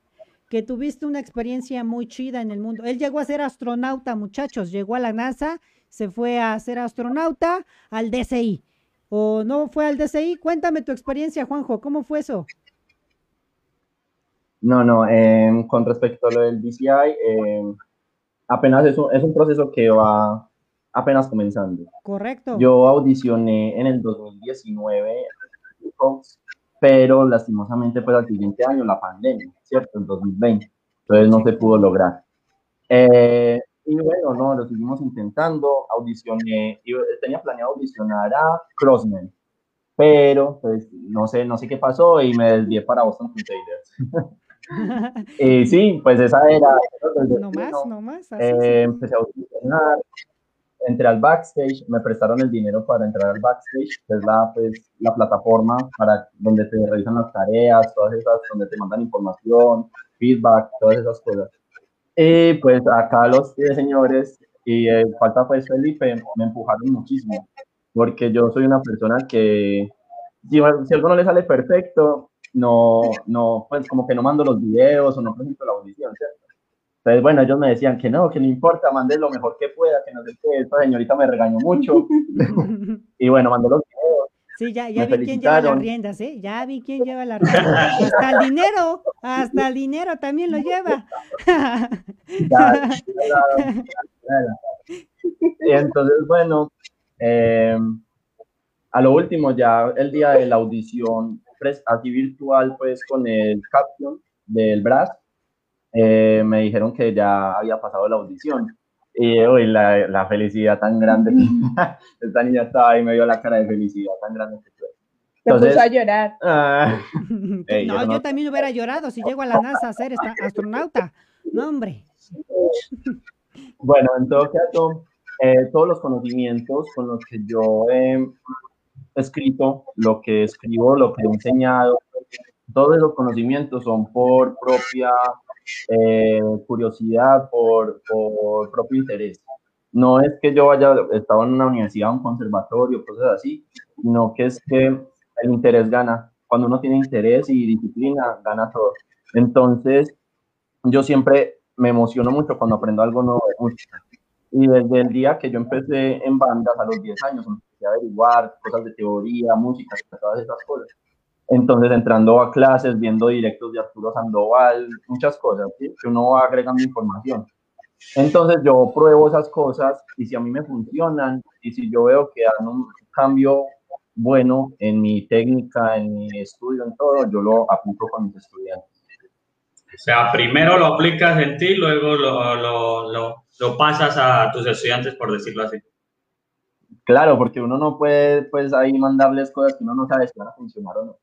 que tuviste una experiencia muy chida en el mundo. Él llegó a ser astronauta, muchachos, llegó a la NASA se fue a ser astronauta al DCI. ¿O no fue al DCI? Cuéntame tu experiencia, Juanjo, ¿cómo fue eso? No, no, em, con respecto a lo del DCI, em, apenas es un, es un proceso que va apenas comenzando. Correcto. Yo audicioné en el 2019, pero lastimosamente pues al siguiente año la pandemia, ¿cierto? El 2020. Entonces no se pudo lograr. Eh, y bueno, no, lo seguimos intentando, audicioné, y tenía planeado audicionar a Crossman, pero pues no sé, no sé qué pasó y me desvié para Boston Containers. y sí, pues esa era. No más, no más. Eh, empecé a audicionar, entré al backstage, me prestaron el dinero para entrar al backstage, que es la, pues, la plataforma para donde te revisan las tareas, todas esas, donde te mandan información, feedback, todas esas cosas. Y pues acá los señores, y eh, falta pues Felipe, me empujaron muchísimo, porque yo soy una persona que, si, si algo no le sale perfecto, no, no, pues como que no mando los videos o no presento la audición, ¿cierto? Entonces, bueno, ellos me decían que no, que no importa, mande lo mejor que pueda, que no sé qué, esta señorita me regañó mucho. y bueno, mandó los. Sí, ya, ya vi quién lleva las riendas, ¿eh? Ya vi quién lleva las riendas. Hasta el dinero, hasta el dinero también lo lleva. y entonces, bueno, eh, a lo último, ya el día de la audición, así virtual, pues con el caption del Brass, eh, me dijeron que ya había pasado la audición. Y hoy la, la, felicidad tan grande. Esta niña estaba ahí, me dio la cara de felicidad tan grande que fue. Entonces, puso a llorar. Ah, no, yo, también hubiera llorado si llego a la NASA a ser esta astronauta. No, hombre. Bueno, en todo caso, eh, todos los conocimientos con los que yo he escrito, lo que escribo, lo que he enseñado, todos los conocimientos son por propia eh, curiosidad, por, por, propio interés. No es que yo haya estado en una universidad, un conservatorio, cosas así, sino que es que el interés gana. Cuando uno tiene interés y disciplina, gana todo. Entonces, yo siempre me emociono mucho cuando aprendo algo nuevo de. Y desde el día que yo empecé en bandas a los 10 años, empecé a averiguar cosas de teoría, música, todas esas cosas. Entonces, entrando a clases, viendo directos de Arturo Sandoval, muchas cosas, que uno va agregando información. Entonces, yo pruebo esas cosas y si a mí me funcionan y si yo veo que hay un cambio bueno en mi técnica, en mi estudio, en todo, yo lo aplico con mis estudiantes. O sea, primero lo aplicas en ti, luego lo, lo, lo, lo pasas a tus estudiantes, por decirlo así. Claro, porque uno no puede, pues, ahí mandarles cosas que uno no sabe si van a funcionar o no.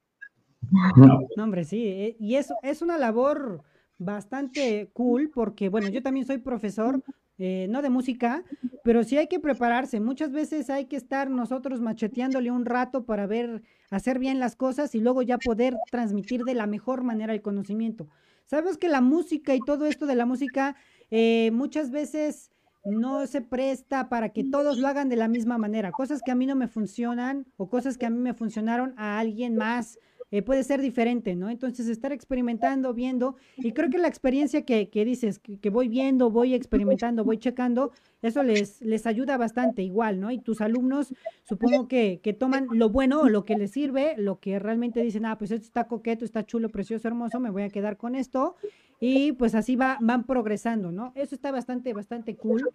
No, hombre, sí, eh, y eso es una labor bastante cool porque, bueno, yo también soy profesor, eh, no de música, pero sí hay que prepararse. Muchas veces hay que estar nosotros macheteándole un rato para ver, hacer bien las cosas y luego ya poder transmitir de la mejor manera el conocimiento. Sabemos que la música y todo esto de la música eh, muchas veces no se presta para que todos lo hagan de la misma manera. Cosas que a mí no me funcionan o cosas que a mí me funcionaron a alguien más eh, puede ser diferente, ¿no? Entonces, estar experimentando, viendo, y creo que la experiencia que, que dices, que, voy viendo, voy experimentando, voy checando, eso les, les ayuda bastante igual, ¿no? Y tus alumnos, supongo que, que toman lo bueno, lo que les sirve, lo que realmente dicen, ah, pues esto está coqueto, está chulo, precioso, hermoso, me voy a quedar con esto, y pues así va, van progresando, ¿no? Eso está bastante, bastante cool.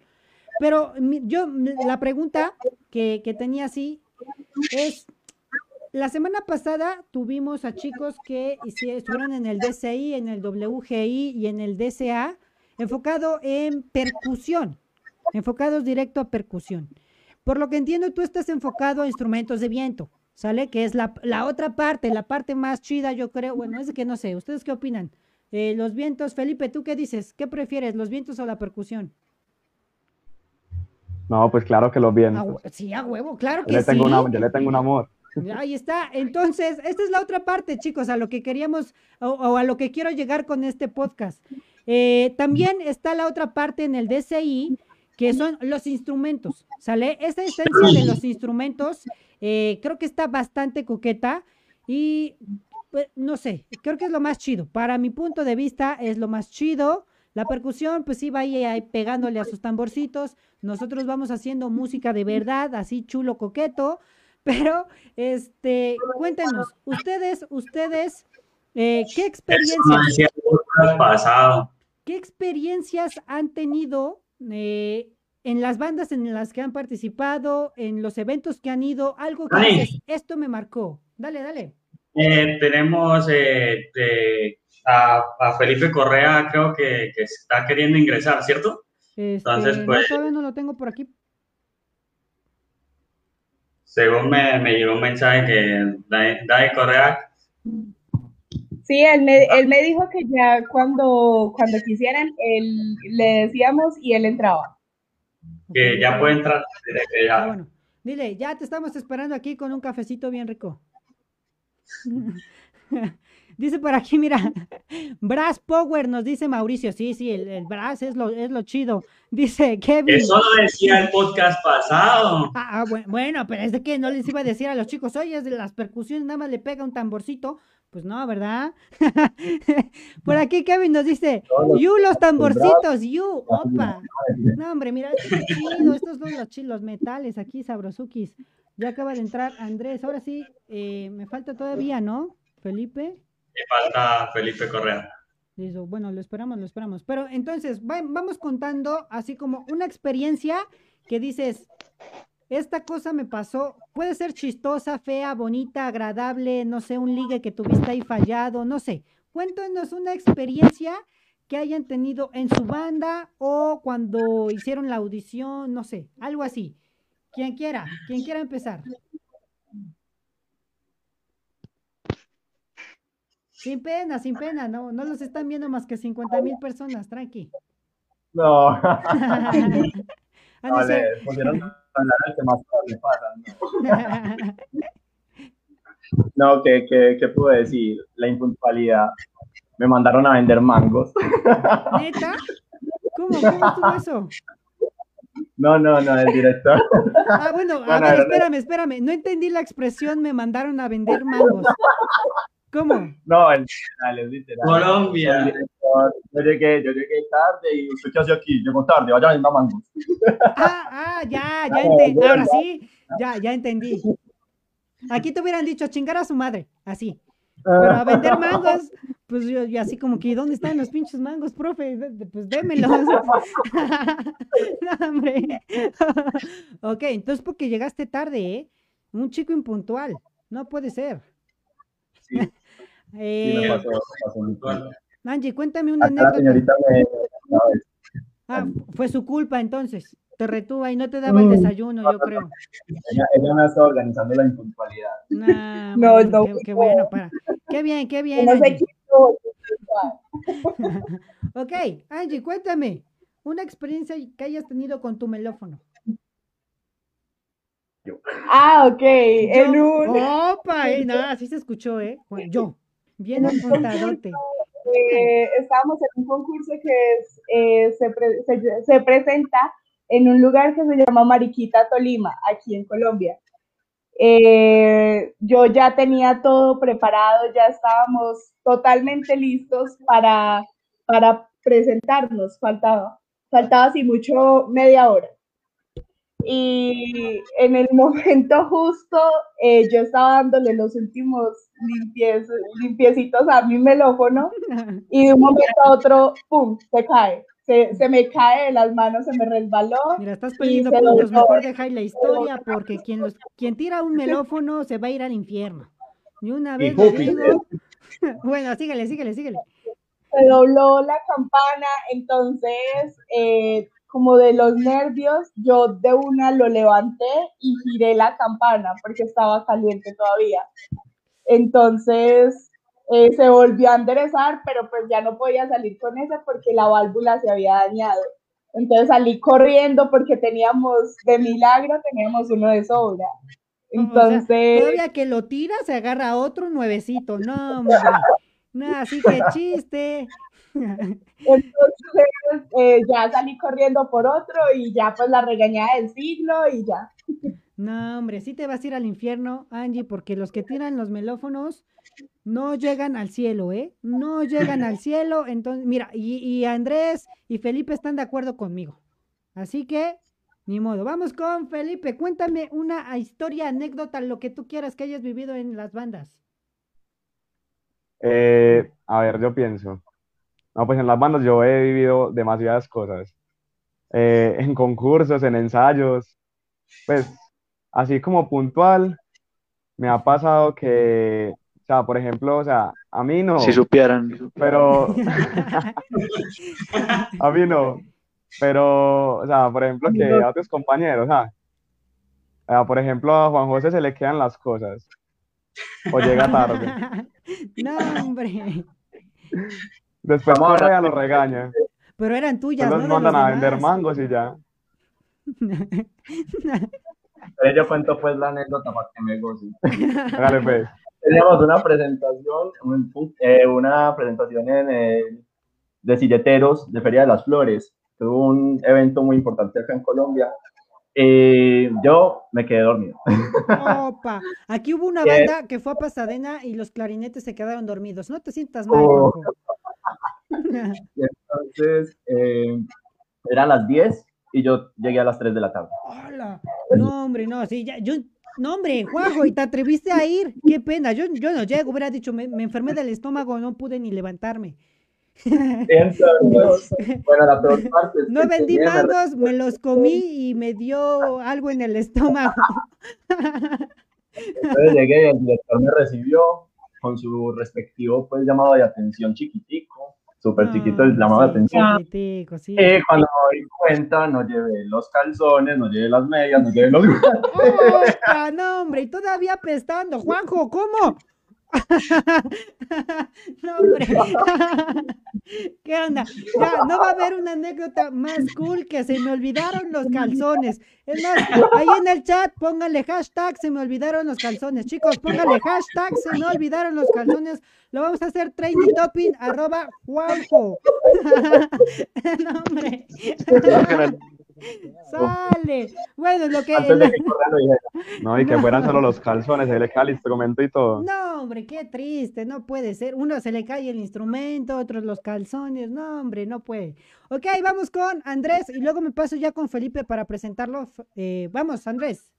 Pero yo, la pregunta que, que tenía así es, la semana pasada tuvimos a chicos que estuvieron en el DCI, en el WGI y en el DCA, enfocado en percusión, enfocados directo a percusión. Por lo que entiendo, tú estás enfocado a instrumentos de viento, ¿sale? Que es la, otra parte, la parte más chida, yo creo. Bueno, es que no sé, ¿ustedes qué opinan? Eh, los vientos, Felipe, ¿tú qué dices? ¿Qué prefieres, los vientos o la percusión? No, pues claro que los vientos. sí, a huevo, claro que yo le tengo sí. yo le tengo un amor. Ahí está. Entonces, esta es la otra parte, chicos, a lo que queríamos o, a lo que quiero llegar con este podcast. Eh, también está la otra parte en el DCI, que son los instrumentos, ¿sale? Esta esencia de los instrumentos eh, creo que está bastante coqueta y, pues, no sé, creo que es lo más chido. Para mi punto de vista es lo más chido. La percusión, pues iba ahí, ahí pegándole a sus tamborcitos. Nosotros vamos haciendo música de verdad, así chulo, coqueto. Pero, este, cuéntenos, ustedes, ustedes, eh, ¿qué experiencias? ¿Qué experiencias han tenido eh, en las bandas en las que han participado, en los eventos que han ido? Algo que dices, esto me marcó. Dale, dale. Eh, tenemos a, Felipe Correa, creo que, está queriendo ingresar, ¿cierto? Este, Entonces, pues. todavía no lo tengo por aquí, según me, me llegó un mensaje que Dai Correa. Sí, él me, él me dijo que ya cuando, cuando quisieran, él, le decíamos y él entraba. Que ya puede entrar. Ah, bueno. Dile, ya te estamos esperando aquí con un cafecito bien rico. Dice por aquí, mira, Brass Power nos dice Mauricio. Sí, sí, el, el Brass es lo, es lo chido. Dice Kevin. Eso lo decía el podcast pasado. Ah, ah bueno, pero es de que no les iba a decir a los chicos, oye, es de las percusiones, nada más le pega un tamborcito. Pues no, ¿verdad? por aquí Kevin nos dice, you los tamborcitos, you, opa. No, hombre, mira, chido, estos son los chilos metales aquí, sabrosukis. Ya acaba de entrar Andrés. Ahora sí, eh, me falta todavía, ¿no? Felipe. Falta Felipe Correa. Bueno, lo esperamos, lo esperamos. Pero entonces, vamos contando así como una experiencia que dices, esta cosa me pasó, puede ser chistosa, fea, bonita, agradable, no sé, un ligue que tuviste ahí fallado, no sé. Cuéntanos una experiencia que hayan tenido en su banda o cuando hicieron la audición, no sé, algo así. Quien quiera, quien quiera empezar. Sin pena, sin pena, no, no los están viendo más que 50 mil personas, tranqui. No. pusieron que más le pasa. No, no ¿qué, qué, qué puedo decir? La impuntualidad me mandaron a vender mangos. ¿Neta? ¿Cómo? ¿Cómo estuvo eso? No, no, no, el director. Ah, bueno, a ver, espérame, espérame. No entendí la expresión, me mandaron a vender mangos. ¿Cómo? No, el literal, el literal. Colombia. Yo llegué, yo llegué tarde y usted qué hace aquí, llegó tarde, vaya a vender mangos. Ah, ah, ya, ya entendí. Ahora sí, ya, ya entendí. Aquí te hubieran dicho chingar a su madre, así. Pero a vender mangos, pues yo, así como que, ¿dónde están los pinches mangos, profe? Pues démelos. no, hombre. ok, entonces porque llegaste tarde, ¿eh? Un chico impuntual. No puede ser. Sí. Eh, sí me pasó, Angie, cuéntame una anécdota. señorita me... Ah, fue su culpa entonces. Te retuvo y no te daba el mm. desayuno, yo creo. Ella, ella me ha estado organizando la impuntualidad. no, no. Qué, qué, bueno, para. Qué bien, qué bien. No ok, Angie, cuéntame una experiencia que hayas tenido con tu melófono. Ah, ok. En un... Opa, eh, nada, así se escuchó, ¿eh? yo, bien apuntadote. Eh, estábamos en un concurso que eh, se, se, presenta en un lugar que se llama Mariquita, Tolima, aquí en Colombia. Eh, yo ya tenía todo preparado, ya estábamos totalmente listos para, para presentarnos, faltaba, faltaba así mucho media hora. Y en el momento justo eh, yo estaba dándole los últimos limpies, limpiecitos a mi melófono y de un momento a otro, ¡pum!, se cae. Se, se, me cae de las manos, se me resbaló. Mira, estás perdiendo puntos, mejor deja la historia porque quien, los, quien tira un melófono se va a ir al infierno. Y una vez digo... bueno, síguele, síguele, síguele. Se dobló la campana, entonces eh, como de los nervios, yo de una lo levanté y giré la campana porque estaba caliente todavía. Entonces eh, se volvió a enderezar, pero pues ya no podía salir con eso porque la válvula se había dañado. Entonces salí corriendo porque teníamos, de milagro, teníamos uno de sobra. Entonces. todavía que lo tira, se agarra otro nuevecito. No, hombre. No, así que chiste. Entonces eh, ya salí corriendo por otro y ya pues la regañada del siglo y ya. No, hombre, sí te vas a ir al infierno, Angie, porque los que tiran los melófonos no llegan al cielo, ¿eh? No llegan al cielo. Entonces, mira, y, y Andrés y Felipe están de acuerdo conmigo. Así que, ni modo. Vamos con Felipe. Cuéntame una historia, anécdota, lo que tú quieras que hayas vivido en las bandas. Eh, a ver, yo pienso. No, pues en las bandas yo he vivido demasiadas cosas. Eh, en concursos, en ensayos, pues así como puntual, me ha pasado que, o sea, por ejemplo, o sea, a mí no. Si supieran. Pero, a mí no. Pero, o sea, por ejemplo, que a otros compañeros, ¿sabes? por ejemplo, a Juan José se le quedan las cosas. O llega tarde. No, hombre. Después Correa lo regaña. Pero eran tuyas, Nos mandan a vender mangos y ya. Pero yo cuento pues la anécdota para que me goce. Dale, pues. Teníamos una presentación, eh, una presentación en el, de silleteros de Feria de las Flores. Tuvo un evento muy importante acá en Colombia y yo me quedé dormido. Opa, aquí hubo una banda que fue a Pasadena y los clarinetes se quedaron dormidos. No te sientas mal. Oh. entonces, eh, eran las 10 y yo llegué a las 3 de la tarde. Hola. No, hombre, no, sí, ya, yo No, hombre, Juanjo, y te atreviste a ir. Qué pena. Yo, yo no llego, hubiera dicho, me, enfermé del estómago, no pude ni levantarme. bueno, la peor parte no vendí mangos, me los comí y me dio algo en el estómago. Entonces llegué y el director me recibió con su respectivo pues llamado de atención chiquitico súper chiquito el llamado de atención. Y cuando me doy cuenta, no llevé los calzones, no llevé las medias, no llevé los ¡Oh, no, hombre! Y todavía apestando. Juanjo, ¿cómo? no, hombre. ¿Qué onda? No va a haber una anécdota más cool que se me olvidaron los calzones. Es más, ahí en el chat póngale hashtag se me olvidaron los calzones. Chicos, póngale hashtag se me olvidaron los calzones. Lo vamos a hacer training topping arroba Juanjo. Sale. Bueno, lo que. No, y que fueran solo los calzones, el el instrumento y todo. No, hombre, qué triste, no puede ser. Uno se le cae el instrumento, otros los calzones. No, hombre, no puede. Ok, vamos con Andrés y luego me paso ya con Felipe para presentarlo. Eh, vamos, Andrés.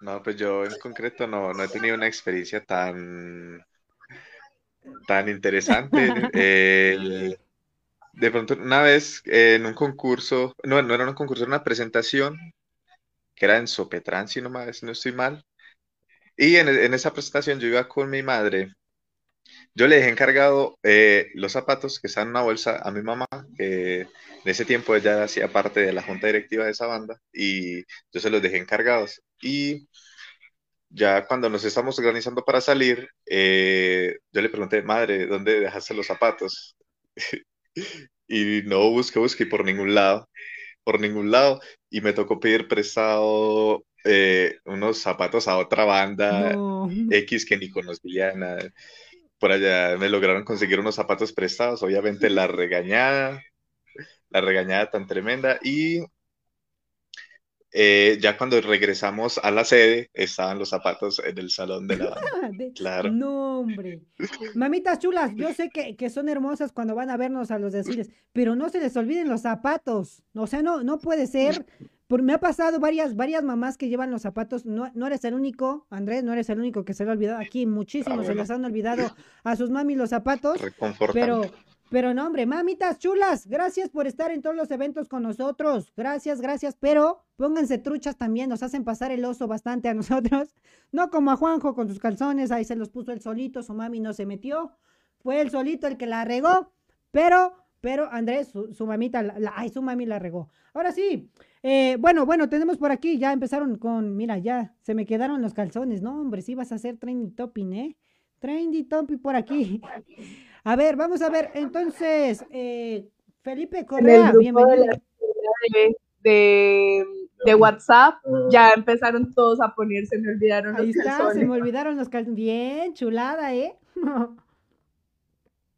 No, pues yo en concreto no, no he tenido una experiencia tan, tan interesante. de pronto, una vez en un concurso, no, no era un concurso, era una presentación que era en Sopetrán, si no, no estoy mal. Y en, esa presentación yo iba con mi madre. Yo le dejé encargado eh, los zapatos que están en una bolsa a mi mamá, que en ese tiempo ella hacía parte de la junta directiva de esa banda, y yo se los dejé encargados. Y ya cuando nos estamos organizando para salir, eh, yo le pregunté, madre, ¿dónde dejaste los zapatos? y no busqué, busqué por ningún lado, por ningún lado, y me tocó pedir prestado eh, unos zapatos a otra banda X que ni conocía nada. Por allá me lograron conseguir unos zapatos prestados, obviamente la regañada, la regañada tan tremenda, y eh, ya cuando regresamos a la sede, estaban los zapatos en el salón de la banda. claro. No, hombre. Mamitas chulas, yo sé que, que, son hermosas cuando van a vernos a los desfiles, pero no se les olviden los zapatos. O sea, no, no puede ser. Por, me ha pasado varias, varias mamás que llevan los zapatos. No, no eres el único, Andrés, no eres el único que se le ha olvidado. Aquí muchísimos se les han olvidado a sus mami los zapatos. Pero, pero no, hombre, mamitas chulas, gracias por estar en todos los eventos con nosotros. Gracias, gracias, pero pónganse truchas también, nos hacen pasar el oso bastante a nosotros. No como a Juanjo con sus calzones, ahí se los puso el solito, su mami no se metió. Fue el solito el que la regó, pero, pero Andrés, su, mamita, la, ay, su mami la regó. Ahora sí, eh, bueno, bueno, tenemos por aquí, ya empezaron con, mira, ya se me quedaron los calzones. No, hombre, sí vas a hacer trendy topping, ¿eh? Trendy topping por aquí. A ver, vamos a ver, entonces, eh, Felipe Correa, bienvenido. De, de, WhatsApp, ya empezaron todos a poner, se me olvidaron los Ahí está, se me olvidaron los calzones. Bien, chulada, ¿eh?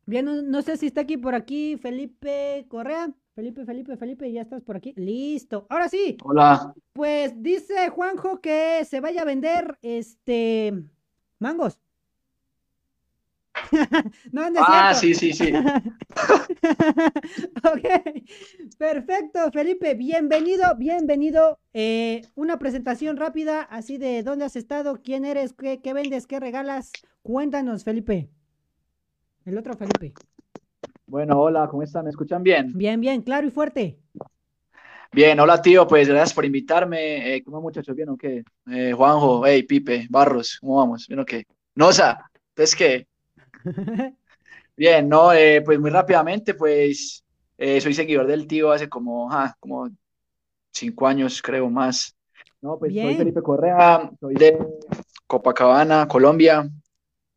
Bien, no, sé si está aquí por aquí Felipe Correa. Felipe, Felipe, Felipe, ya estás por aquí. Listo. Ahora sí. Hola. Pues dice Juanjo que se vaya a vender este mangos. no, no ah, sí, sí, sí. ok, perfecto, Felipe, bienvenido, bienvenido. Eh, una presentación rápida, así de dónde has estado, quién eres, qué, qué vendes, qué regalas. Cuéntanos, Felipe. El otro Felipe. Bueno, hola, ¿cómo están? ¿Me escuchan bien? Bien, bien, claro y fuerte. Bien, hola tío, pues gracias por invitarme. Eh, ¿Cómo muchachos? ¿Bien o qué? Eh, Juanjo, hey, Pipe, Barros, ¿cómo vamos? ¿Bien o qué? Nosa, ¿entonces qué? Bien, no, eh, pues muy rápidamente, pues eh, soy seguidor del tío hace como, como cinco años, creo, más. No, pues soy Felipe Correa, soy de Copacabana, Colombia.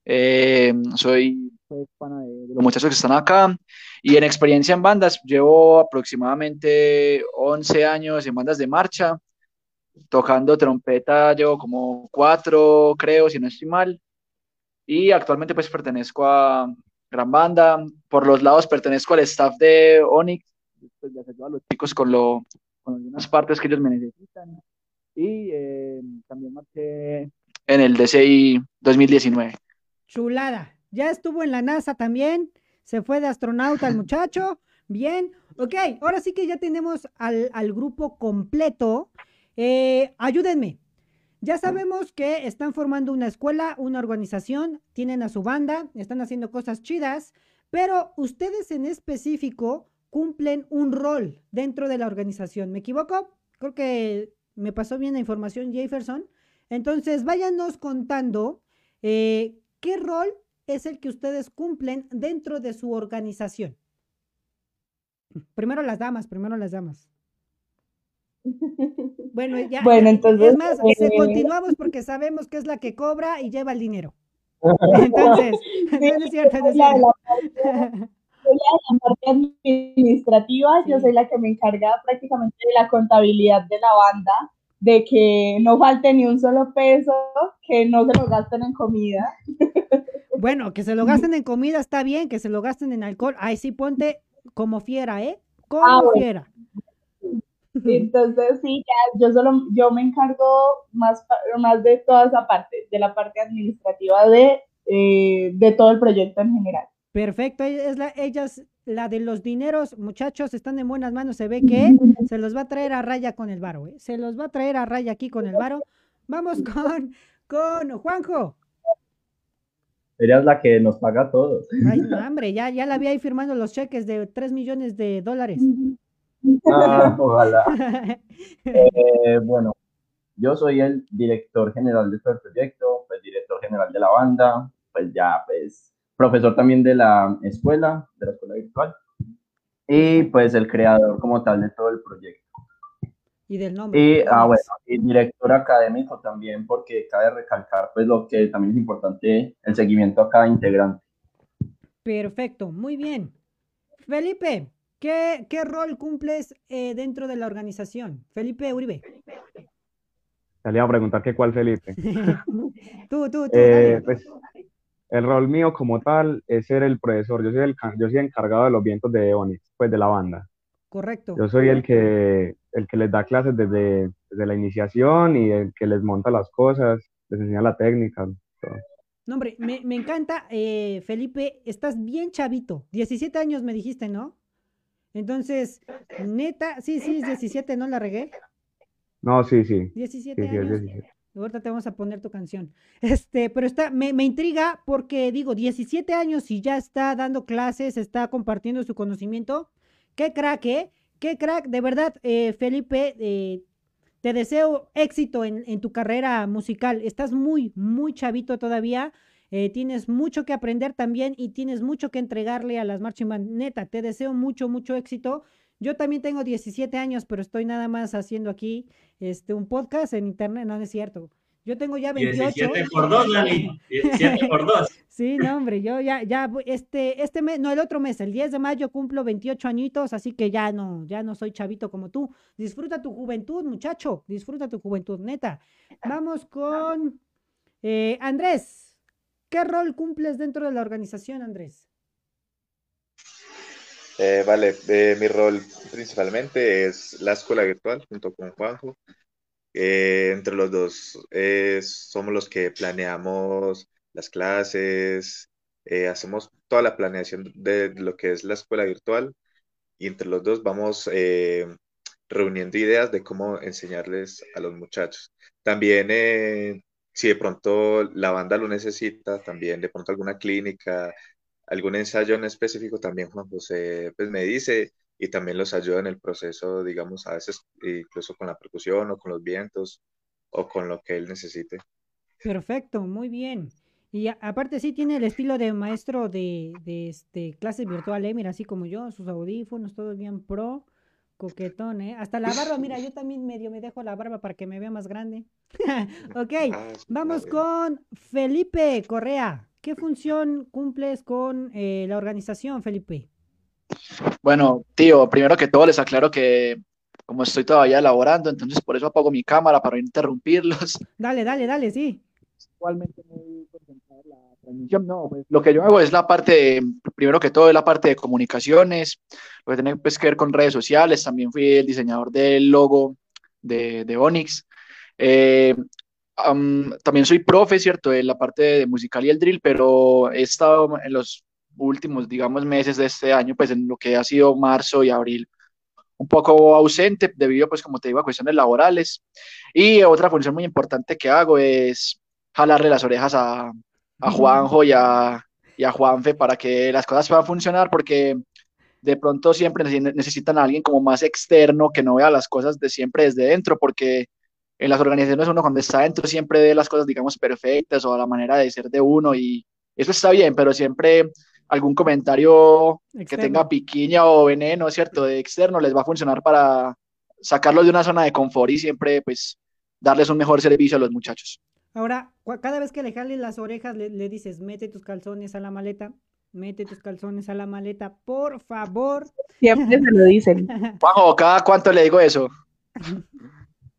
Eh, soy, soy de, los muchachos que están acá. Y en experiencia en bandas, llevo aproximadamente 11 años en bandas de marcha. Tocando trompeta, llevo como cuatro, creo, si no estoy mal. Y actualmente pues pertenezco a Gran Banda. Por los lados pertenezco al staff de Onyx, después de ayudar a los chicos con, lo, con algunas partes que ellos me necesitan. Y eh, también marché en el DCI 2019. Chulada. Ya estuvo en la NASA también. Se fue de astronauta el muchacho. Bien. Ok, ahora sí que ya tenemos al, al grupo completo. Eh, ayúdenme. Ya sabemos que están formando una escuela, una organización, tienen a su banda, están haciendo cosas chidas, pero ustedes en específico cumplen un rol dentro de la organización. ¿Me equivoco? Creo que me pasó bien la información Jefferson. Entonces, váyanos contando eh, qué rol es el que ustedes cumplen dentro de su organización. Primero las damas, primero las damas. Bueno, ya. Bueno, entonces. Es más, eh, continuamos porque sabemos que es la que cobra y lleva el dinero. Entonces, no es cierto, no es cierto. la parte administrativa, yo soy la que me encarga prácticamente de la contabilidad de la banda, de que no falte ni un solo peso, que no se lo gasten en comida. Bueno, que se lo gasten en comida está bien, que se lo gasten en alcohol, ahí sí ponte como fiera, ¿eh? Como ah, fiera. Entonces sí, ya yo solo, yo me encargo más, más de toda esa parte, de la parte administrativa de, eh, de todo el proyecto en general. Perfecto, es la, ellas, la de los dineros, muchachos, están en buenas manos, se ve que se los va a traer a raya con el varo, ¿eh? se los va a traer a raya aquí con el varo. Vamos con, con Juanjo. Eres la que nos paga a todos. Ay, no, hombre, ya, ya la había ahí firmando los cheques de 3 millones de dólares. Ah, ojalá. Eh, bueno, yo soy el director general de todo el proyecto, pues director general de la banda, pues ya, pues profesor también de la escuela, de la escuela virtual, y pues el creador como tal de todo el proyecto. Y del nombre. Y, ah, bueno, y director académico también, porque cabe recalcar pues lo que también es importante, el seguimiento a cada integrante. Perfecto, muy bien. Felipe, ¿Qué, qué rol cumples eh, dentro de la organización? Felipe Uribe. Te le iba a preguntar que cuál Felipe. tú, tú, tú. Eh, pues, el rol mío como tal es ser el profesor. Yo soy el yo soy encargado de los vientos de Onyx, pues de la banda. Correcto. Yo soy el que, el que les da clases desde, desde la iniciación y el que les monta las cosas, les enseña la técnica. No, hombre, me, me encanta, eh, Felipe, estás bien chavito. 17 años me dijiste, ¿no? Entonces, neta, sí, sí, es 17, ¿no la regué? No, sí, sí. 17 años. Ahorita te vamos a poner tu canción. Este, pero está, me, me, intriga porque digo, 17 años y ya está dando clases, está compartiendo su conocimiento. Qué crack, ¿eh? Qué crack, de verdad, eh, Felipe, eh, te deseo éxito en, en, tu carrera musical. Estás muy, muy chavito todavía. Eh, tienes mucho que aprender también y tienes mucho que entregarle a las marching band. Neta, te deseo mucho, mucho éxito. Yo también tengo 17 años, pero estoy nada más haciendo aquí este, un podcast en internet, no, es cierto. Yo tengo ya 28. 17 por 2, Dani. 17 por 2. sí, no, hombre, yo ya, ya, este, este mes, no, el otro mes, el 10 de mayo cumplo 28 añitos, así que ya no, ya no soy chavito como tú. Disfruta tu juventud, muchacho, disfruta tu juventud, neta. Vamos con eh, Andrés. ¿Qué rol cumples dentro de la organización, Andrés? Eh, vale, eh, mi rol principalmente es la escuela virtual junto con Juanjo. Eh, entre los dos somos los que planeamos las clases, hacemos toda la planeación de lo que es la escuela virtual y entre los dos vamos reuniendo ideas de cómo enseñarles a los muchachos. También si de pronto la banda lo necesita, también de pronto alguna clínica, algún ensayo en específico, también Juan José pues me dice y también los ayuda en el proceso, digamos, a veces incluso con la percusión o con los vientos o con lo que él necesite. Perfecto, muy bien. Y aparte sí tiene el estilo de maestro de, de este, clases virtuales, ¿eh? mira, así como yo, sus audífonos, todo bien pro. Coquetón, ¿eh? Hasta la barba, mira, yo también medio me dejo la barba para que me vea más grande. ok, ah, vamos con Felipe Correa. ¿Qué función cumples con eh, la organización, Felipe? Bueno, tío, primero que todo les aclaro que como estoy todavía elaborando, entonces por eso apago mi cámara para no interrumpirlos. Dale, dale, dale, sí. Igualmente muy la no, pues, lo que yo hago es la parte, primero que todo, es la parte de comunicaciones, lo que tiene pues, que ver con redes sociales, también fui el diseñador del logo de, de Onyx. Eh, también soy profe, ¿cierto?, de la parte de musical y el drill, pero he estado en los últimos, digamos, meses de este año, pues en lo que ha sido marzo y abril, un poco ausente debido, pues como te digo, a cuestiones laborales. Y otra función muy importante que hago es jalarle las orejas a, a Juanjo y a, y a Juanfe para que las cosas puedan funcionar, porque de pronto siempre necesitan a alguien como más externo que no vea las cosas de siempre desde dentro, porque en las organizaciones uno cuando está dentro siempre ve las cosas, digamos, perfectas o a la manera de ser de uno y eso está bien, pero siempre algún comentario que tenga piquiña o veneno, ¿cierto? De externo les va a funcionar para sacarlos de una zona de confort y siempre, pues, darles un mejor servicio a los muchachos. Ahora, cada vez que le jalen las orejas, le, le dices, mete tus calzones a la maleta, mete tus calzones a la maleta, por favor. Siempre se lo dicen. Juanjo, ¿cada cuánto le digo eso?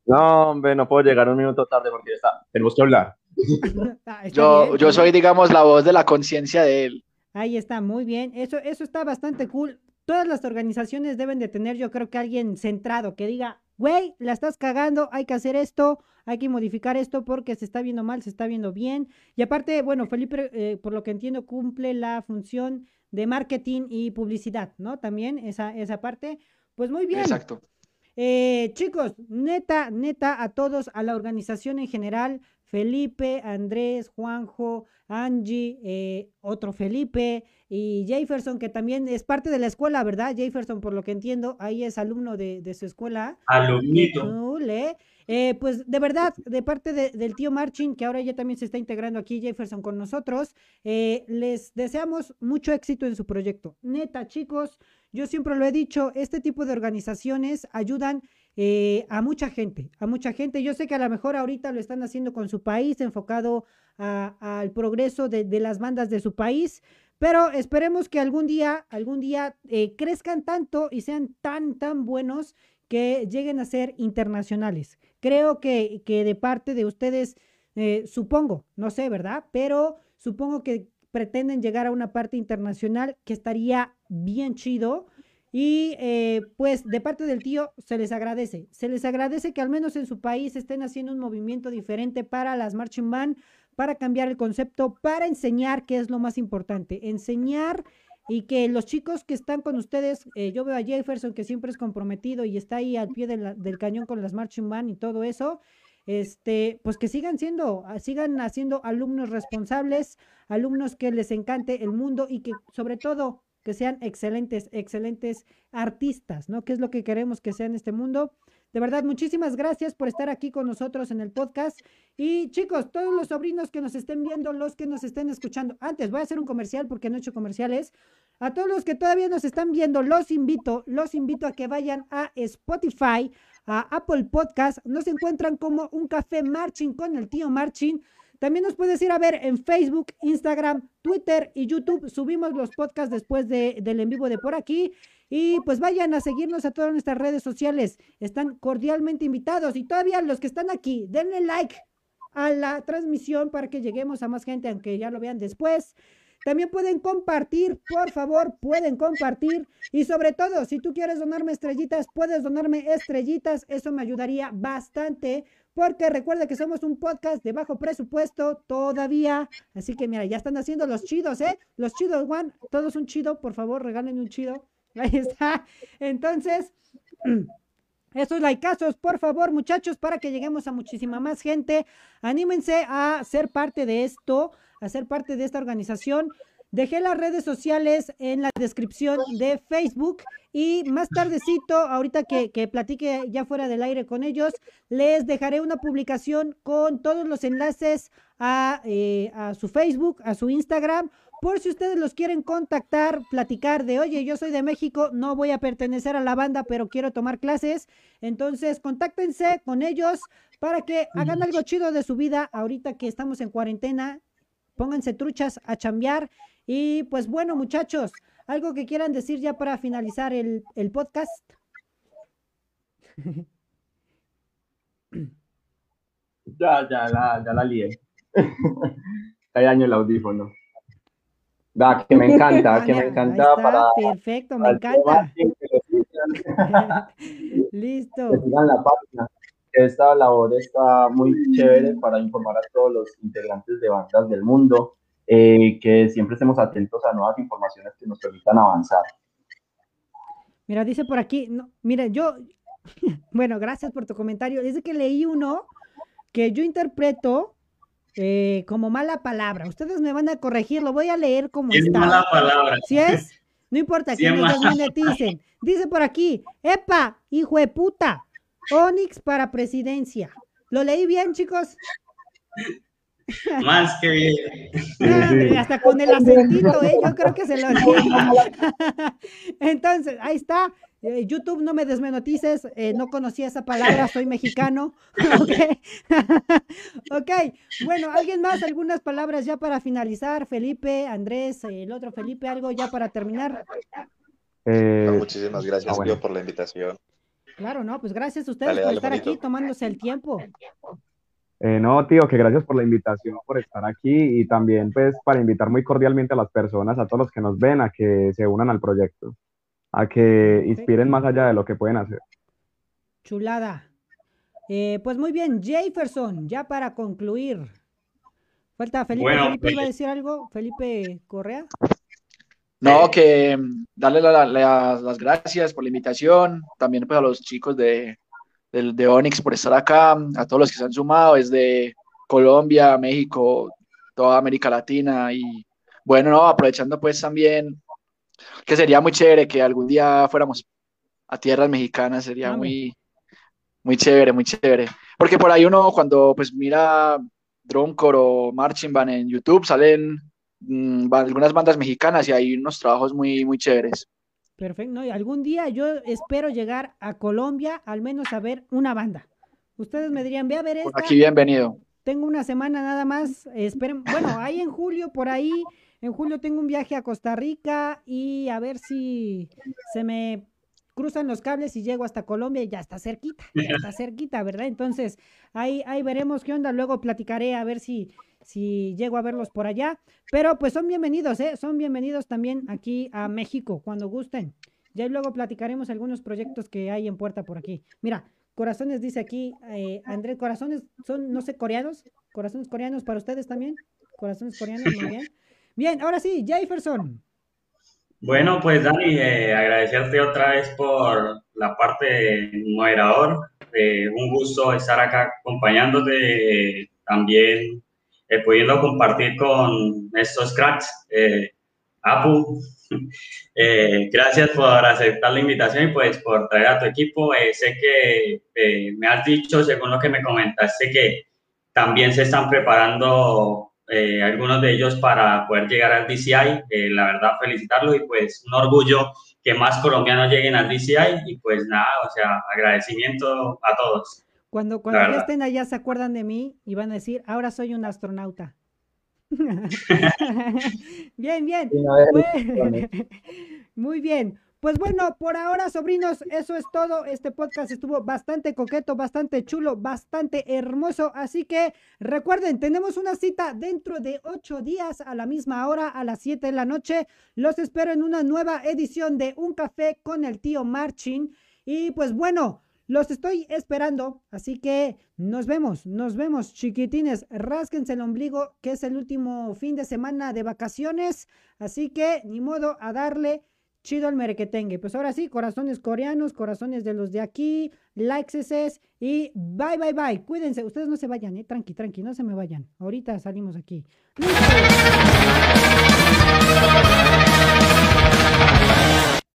No, hombre, no puedo llegar un minuto tarde porque ya está. Tenemos que hablar. Ah, yo, yo soy, digamos, la voz de la conciencia de él. Ahí está, muy bien. Eso, eso está bastante cool. Todas las organizaciones deben de tener, yo creo que alguien centrado que diga, güey, la estás cagando, hay que hacer esto, hay que modificar esto porque se está viendo mal, se está viendo bien. Y aparte, bueno, Felipe, eh, por lo que entiendo, cumple la función de marketing y publicidad, ¿no? También esa, esa parte. Pues muy bien. Exacto. Eh, chicos, neta, neta, a todos, a la organización en general, Felipe, Andrés, Juanjo, Angie, eh, otro Felipe y Jefferson, que también es parte de la escuela, ¿verdad? Jefferson, por lo que entiendo, ahí es alumno de, su escuela. Alumnito. Eh, pues de verdad, de parte del tío Marchin, que ahora ya también se está integrando aquí Jefferson con nosotros, les deseamos mucho éxito en su proyecto. Neta, chicos, yo siempre lo he dicho, este tipo de organizaciones ayudan eh, a mucha gente, a mucha gente. Yo sé que a lo mejor ahorita lo están haciendo con su país, enfocado al progreso de, las bandas de su país, pero esperemos que algún día, algún día eh, crezcan tanto y sean tan, tan buenos que lleguen a ser internacionales. Creo que, que de parte de ustedes, eh, supongo, no sé, ¿verdad? Pero supongo que pretenden llegar a una parte internacional que estaría bien chido. Y eh, pues de parte del tío se les agradece, se les agradece que al menos en su país estén haciendo un movimiento diferente para las marching band, para cambiar el concepto, para enseñar, que es lo más importante, enseñar y que los chicos que están con ustedes, eh, yo veo a Jefferson que siempre es comprometido y está ahí al pie del cañón con las marching band y todo eso, este, pues que sigan siendo, ah, sigan haciendo alumnos responsables, alumnos que les encante el mundo y que sobre todo que sean excelentes, excelentes artistas, ¿no? Que es lo que queremos que sea en este mundo. De verdad, muchísimas gracias por estar aquí con nosotros en el podcast. Y chicos, todos los sobrinos que nos estén viendo, los que nos estén escuchando, antes voy a hacer un comercial porque no he hecho comerciales. A todos los que todavía nos están viendo, los invito, los invito a que vayan a Spotify, a Apple Podcast. Nos encuentran como un café marching con el tío Marching. También nos puedes ir a ver en Facebook, Instagram, Twitter y YouTube. Subimos los podcasts después de, del en vivo de por aquí. Y pues vayan a seguirnos a todas nuestras redes sociales. Están cordialmente invitados. Y todavía los que están aquí, denle like a la transmisión para que lleguemos a más gente, aunque ya lo vean después. También pueden compartir, por favor, pueden compartir. Y sobre todo, si tú quieres donarme estrellitas, puedes donarme estrellitas. Eso me ayudaría bastante. Porque recuerda que somos un podcast de bajo presupuesto todavía. Así que mira, ya están haciendo los chidos, ¿eh? Los chidos, Juan. Todos un chido, por favor, regálenme un chido. Ahí está. Entonces, esos likeazos, por favor, muchachos, para que lleguemos a muchísima más gente. Anímense a ser parte de esto a ser parte de esta organización. Dejé las redes sociales en la descripción de Facebook y más tardecito, ahorita que, que, platique ya fuera del aire con ellos, les dejaré una publicación con todos los enlaces a, eh, a su Facebook, a su Instagram, por si ustedes los quieren contactar, platicar de, oye, yo soy de México, no voy a pertenecer a la banda, pero quiero tomar clases. Entonces, contáctense con ellos para que hagan algo chido de su vida ahorita que estamos en cuarentena pónganse truchas a chambear. Y pues bueno, muchachos, algo que quieran decir ya para finalizar el, podcast. Ya, ya la, ya la lié. Hay año el audífono. Da, que me encanta, que me encanta para. Perfecto, me encanta. Listo. Que sigan la página esta labor está muy chévere para informar a todos los integrantes de bandas del mundo, eh, que siempre estemos atentos a nuevas informaciones que nos permitan avanzar. Mira, dice por aquí, no, mira, yo, bueno, gracias por tu comentario. Dice que leí uno que yo interpreto eh, como mala palabra. Ustedes me van a corregir, lo voy a leer como es mala palabra. ¿Sí es? No importa que me desmoneticen. Dice por aquí, epa, hijo de puta, Onix para presidencia. ¿Lo leí bien, chicos? Más que bien. hasta con el acentito, ¿eh? yo creo que se lo. Entonces, ahí está. Eh, YouTube, no me desmenotices, eh, no conocía esa palabra, soy mexicano. ok, ok, bueno, ¿alguien más? ¿Algunas palabras ya para finalizar? Felipe, Andrés, el otro Felipe, ¿algo ya para terminar? Eh, muchísimas gracias, ah, por la invitación. Claro, no, pues gracias a ustedes por estar aquí tomándose el tiempo. No, tío, que gracias por la invitación, por estar aquí y también pues para invitar muy cordialmente a las personas, a todos los que nos ven, a que se unan al proyecto a que inspiren más allá de lo que pueden hacer. Chulada. Eh, pues muy bien, Jefferson, ya para concluir. Falta Felipe. Felipe pues, iba a decir algo. Felipe Correa. No, que darle las gracias por la invitación. También pues, a los chicos de, de, de Onyx por estar acá. A todos los que se han sumado desde Colombia, México, toda América Latina. Y bueno, no, aprovechando pues también que sería muy chévere que algún día fuéramos a tierras mexicanas, sería muy, muy chévere, muy chévere. Porque por ahí uno cuando pues mira Drumcore o Marching Band en YouTube salen mm, algunas bandas mexicanas y hay unos trabajos muy, muy chéveres. Perfecto, y algún día yo espero llegar a Colombia al menos a ver una banda. Ustedes me dirían, ve a ver esta. Aquí bienvenido. Tengo una semana nada más, esperen, bueno, ahí en julio por ahí en julio tengo un viaje a Costa Rica y a ver si se me cruzan los cables y llego hasta Colombia y ya está cerquita, ya está cerquita, ¿verdad? Entonces, ahí, ahí veremos qué onda, luego platicaré a ver si, si llego a verlos por allá, pero pues son bienvenidos, ¿eh? Son bienvenidos también aquí a México, cuando gusten. Ya luego platicaremos algunos proyectos que hay en puerta por aquí. Mira, corazones dice aquí, eh, Andrés, corazones son, no sé, coreanos, corazones coreanos para ustedes también, corazones coreanos, muy bien. Bien, ahora sí, Jefferson. Bueno, pues Dani, eh, agradecerte otra vez por la parte de moderador. Eh, un gusto estar acá acompañándote, eh, también pudiendo compartir con estos cracks. Apu, gracias por aceptar la invitación y pues por traer a tu equipo. sé que me has dicho, según lo que me comentaste, que también se están preparando eh, algunos de ellos para poder llegar al DCI. Eh, la verdad, felicitarlos y pues un orgullo que más colombianos lleguen al DCI y pues nada, o sea, agradecimiento a todos. Cuando, cuando ya estén allá se acuerdan de mí y van a decir, ahora soy un astronauta. bien, bien. Muy bien. Pues bueno, por ahora, sobrinos, eso es todo. Este podcast estuvo bastante coqueto, bastante chulo, bastante hermoso. Así que recuerden, tenemos una cita dentro de ocho días a la misma hora, a las siete de la noche. Los espero en una nueva edición de Un Café con el tío Marchin. Y pues bueno, los estoy esperando, así que nos vemos, nos vemos, chiquitines. Rásquense el ombligo, que es el último fin de semana de vacaciones. Así que ni modo a darle chido el merequetengue. Pues ahora sí, corazones coreanos, corazones de los de aquí, likes y bye, bye, bye. Cuídense, ustedes no se vayan, eh. Tranqui, tranqui, no se me vayan. Ahorita salimos aquí.